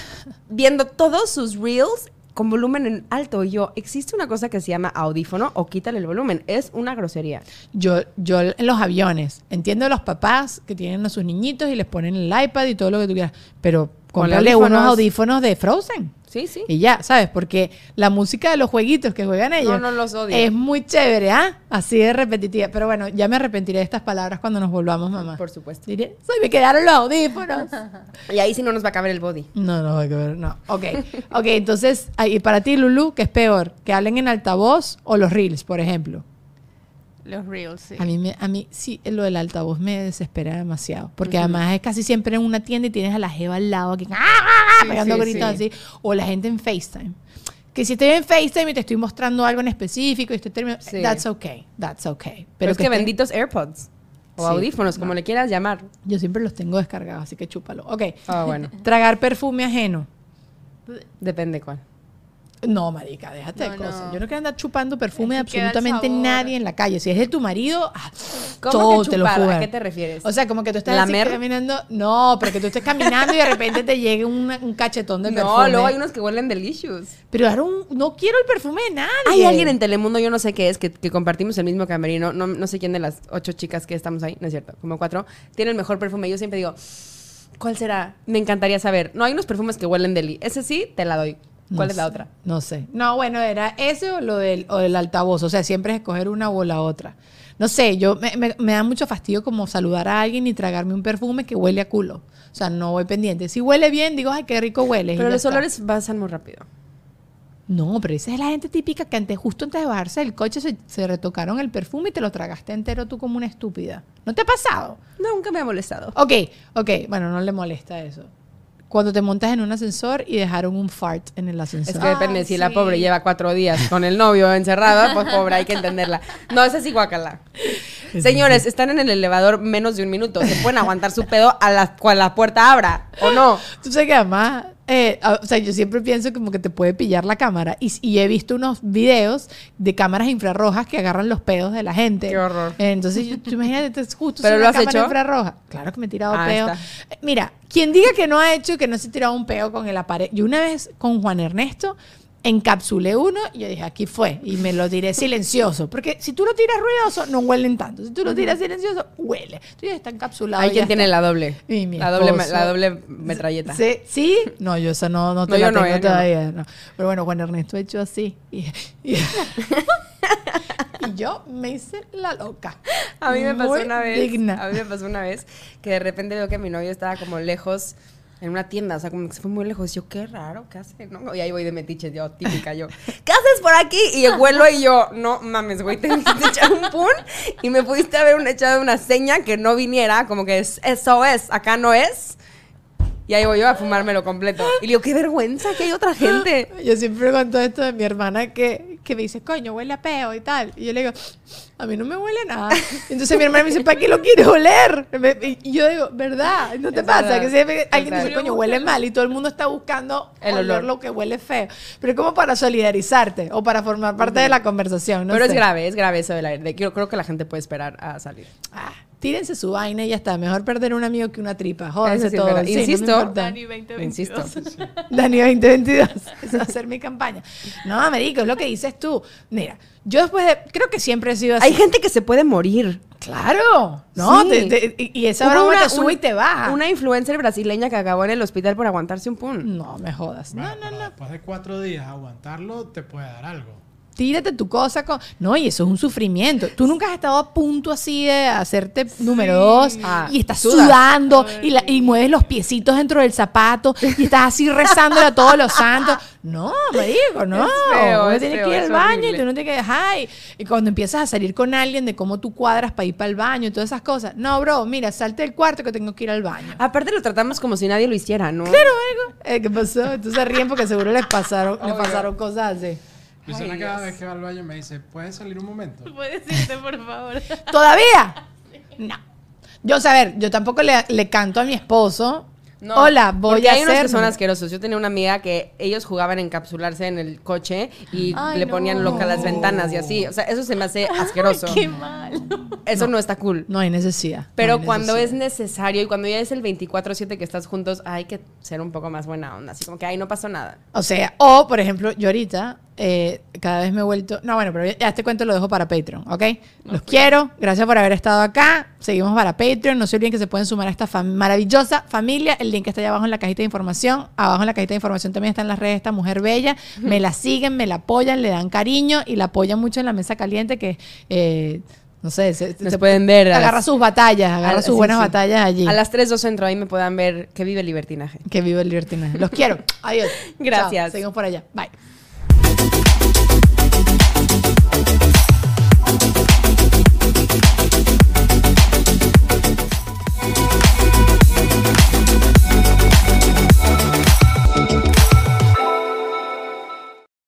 viendo todos sus reels con volumen en alto. Y yo, existe una cosa que se llama audífono o quítale el volumen. Es una grosería. Yo, yo en los aviones, entiendo a los papás que tienen a sus niñitos y les ponen el iPad y todo lo que tú quieras, pero Con cómprale unos audífonos de Frozen. Sí, sí. Y ya, ¿sabes? Porque la música de los jueguitos que juegan ellos no los odio. es muy chévere, ¿ah? Así de repetitiva. Pero bueno, ya me arrepentiré de estas palabras cuando nos volvamos, mamá. Por supuesto. Diré, "Ay, me quedaron los audífonos. Y ahí sí no nos va a caber el body. No, no, hay que ver, no. Ok, ok, entonces, y para ti, Lulu, ¿qué es peor? ¿Que hablen en altavoz o los reels, por ejemplo? Los reels, sí. A mí, me, a mí sí, lo del altavoz me desespera demasiado. Porque además es casi siempre en una tienda y tienes a la jeva al lado aquí, ¡ah, ah, ah! Sí, pegando sí, gritos sí. así. O la gente en FaceTime. Que si estoy en FaceTime y te estoy mostrando algo en específico y estoy terminando, Sí. that's okay, that's okay. Pero, es que, esté- benditos AirPods. O audífonos, como le quieras llamar. Yo siempre los tengo descargados, así que chúpalo. Ok. Ah, bueno. Tragar perfume ajeno. Depende cuál. No, marica, déjate de No, cosas. no. Yo no quiero andar chupando perfume de absolutamente nadie en la calle. Si es de tu marido, ah, ¿Cómo todo que te lo fuga. ¿A qué te refieres? O sea, como que tú estás caminando. No, pero que tú estés caminando y de repente te llegue un cachetón de no, perfume. luego hay unos que huelen delicious. Pero ahora un- no quiero el perfume de nadie. Hay alguien en Telemundo, yo no sé qué es, que, que compartimos el mismo camerino. No, no sé quién de las ocho chicas que estamos ahí, no es cierto, como cuatro, tiene el mejor perfume. Yo siempre digo, ¿cuál será? Me encantaría saber. No, hay unos perfumes que huelen deli. Ese sí, te la doy. ¿Cuál No es la sé, otra? No sé. No, bueno, era ese o lo del, o del altavoz. O sea, siempre es escoger una o la otra. No sé, yo me, me- me da mucho fastidio como saludar a alguien y tragarme un perfume que huele a culo. O sea, no voy pendiente. Si huele bien, digo, ay, qué rico huele. Pero los está. olores pasan muy rápido. No, pero esa es la gente típica que antes, justo antes de bajarse del coche, se, se retocaron el perfume y te lo tragaste entero tú como una estúpida. ¿No te ha pasado? Nunca me ha molestado. Ok, ok, bueno, no le molesta eso. Cuando te montas en un ascensor y dejaron un fart en el ascensor. Es que depende, Ah, si la sí. pobre lleva cuatro días con el novio encerrado, pues pobre, hay que entenderla. No, esa sí guacala. Señores, están en el elevador menos de un minuto. Se pueden aguantar su pedo a la puerta abra, ¿o no? Tú sabes que además, eh, a- o sea, yo siempre pienso como que te puede pillar la cámara. Y, y he visto unos videos de cámaras infrarrojas que agarran los pedos de la gente. Qué horror. Entonces, yo, tú imagínate, es justo ¿Pero lo una has cámara hecho? infrarroja. Claro que me he tirado Ah, peo. está. Eh, Mira, quien diga que no ha hecho, que no se ha tirado un peo con el aparato. Yo una vez con Juan Ernesto encapsulé uno y yo dije, aquí fue. Y me lo tiré silencioso. Porque si tú lo tiras ruidoso, no huelen tanto. Si tú lo tiras silencioso, huele. Entonces está encapsulado. Hay quien tiene está. la doble. La doble, la doble metralleta. Sí, ¿Sí? No, yo esa no, no te No, la yo no, tengo eh, todavía. no. Pero bueno, Juan Ernesto ha hecho así. Y, y- y yo me hice la loca. A mí me pasó una vez. digna. A mí me pasó una vez que de repente veo que mi novio estaba como lejos en una tienda, o sea, como que se fue muy lejos. Yo, qué raro, ¿qué hace? ¿No? Y ahí voy de metiche, yo, típica, yo, ¿qué haces por aquí? Y el vuelo y yo, no mames, güey, te viniste a echar un pun y me pudiste haber echado una seña que no viniera, como que es, eso es, acá no es. Y ahí voy yo a fumármelo completo. Y digo, qué vergüenza que hay otra gente. Yo siempre cuento esto de mi hermana que, que me dice, coño, huele a peo y tal. Y yo le digo, a mí no me huele nada. Entonces mi hermana me dice, ¿para qué lo quieres oler? Y yo digo, ¿verdad? ¿No te Es pasa? verdad. Que siempre alguien dice, coño, huele mal y todo el mundo está buscando El olor. lo que huele feo. Pero es como para solidarizarte o para formar parte de la conversación. no Pero sé. es grave, es grave eso del aire. De- Yo creo que la gente puede esperar a salir. Ah, tírense su vaina y ya está. Mejor perder un amigo que una tripa. Sí es todo. Sí, no me Insisto. Dani 2022. Insisto. Dani 2022. Esa va a ser mi campaña. No, Américo, es lo que dices tú. Mira, yo después de. Creo que siempre he sido así. Hay gente que se puede morir. Claro. No, Sí. te- te- y esa Hubo broma una- te sube un- y te baja. Una influencer brasileña que acabó en el hospital por aguantarse un pun. No me jodas. Bueno, no, no, no. después de cuatro días aguantarlo te puede dar algo. Tírate tu cosa con. No, y eso es un sufrimiento. Tú nunca has estado a punto así de hacerte número dos Ah, y estás sudas. sudando y, la- y mueves los piecitos dentro del zapato y estás así rezándole a todos los santos. No, me digo, no. Es feo, uno es tiene feo, que ir al baño y tú no tienes que dejar. Y, cuando empiezas a salir con alguien de cómo tú cuadras para ir para el baño y todas esas cosas. No, bro, mira, salte del cuarto que tengo que ir al baño. Aparte lo tratamos como si nadie lo hiciera, ¿no? Eh, ¿Qué pasó? Entonces ríen porque seguro les pasaron, les pasaron cosas así. Luciana cada vez que va al baño me dice, ¿puedes salir un momento? ¿Puedes irte, por favor? ¿Todavía? No. Yo, o sea, a ver, yo tampoco le, le canto a mi esposo. No, Hola, voy a hay unos hacer. que son asquerosos. Yo tenía una amiga que ellos jugaban a encapsularse en el coche y Ay, le no. ponían loca las ventanas y así. O sea, eso se me hace asqueroso. Qué mal. Eso no. está cool. No hay necesidad. Pero no hay cuando es necesidad. necesario y cuando ya es el 24-7 que estás juntos, hay que ser un poco más buena onda. Así como que, ay, no pasó nada. O sea, o por ejemplo, yo ahorita eh, cada vez me he vuelto. No, bueno, pero ya este cuento lo dejo para Patreon, ¿ok? Los quiero. Gracias por haber estado acá. Seguimos para Patreon. No se olviden que se pueden sumar a esta fam- maravillosa familia. El link está allá abajo en la cajita de información. Abajo en la cajita de información también están las redes de esta mujer bella. Me la siguen, me la apoyan, le dan cariño y la apoyan mucho en la mesa caliente que. eh, no sé, se, Nos se- pueden ver Agarra las- sus batallas, agarra a- sus sí, buenas sí. batallas allí. A las 3 2 centro ahí me puedan ver que vive el libertinaje. Que vive el libertinaje. Los quiero. Adiós. Gracias. Chao. Seguimos por allá. Bye.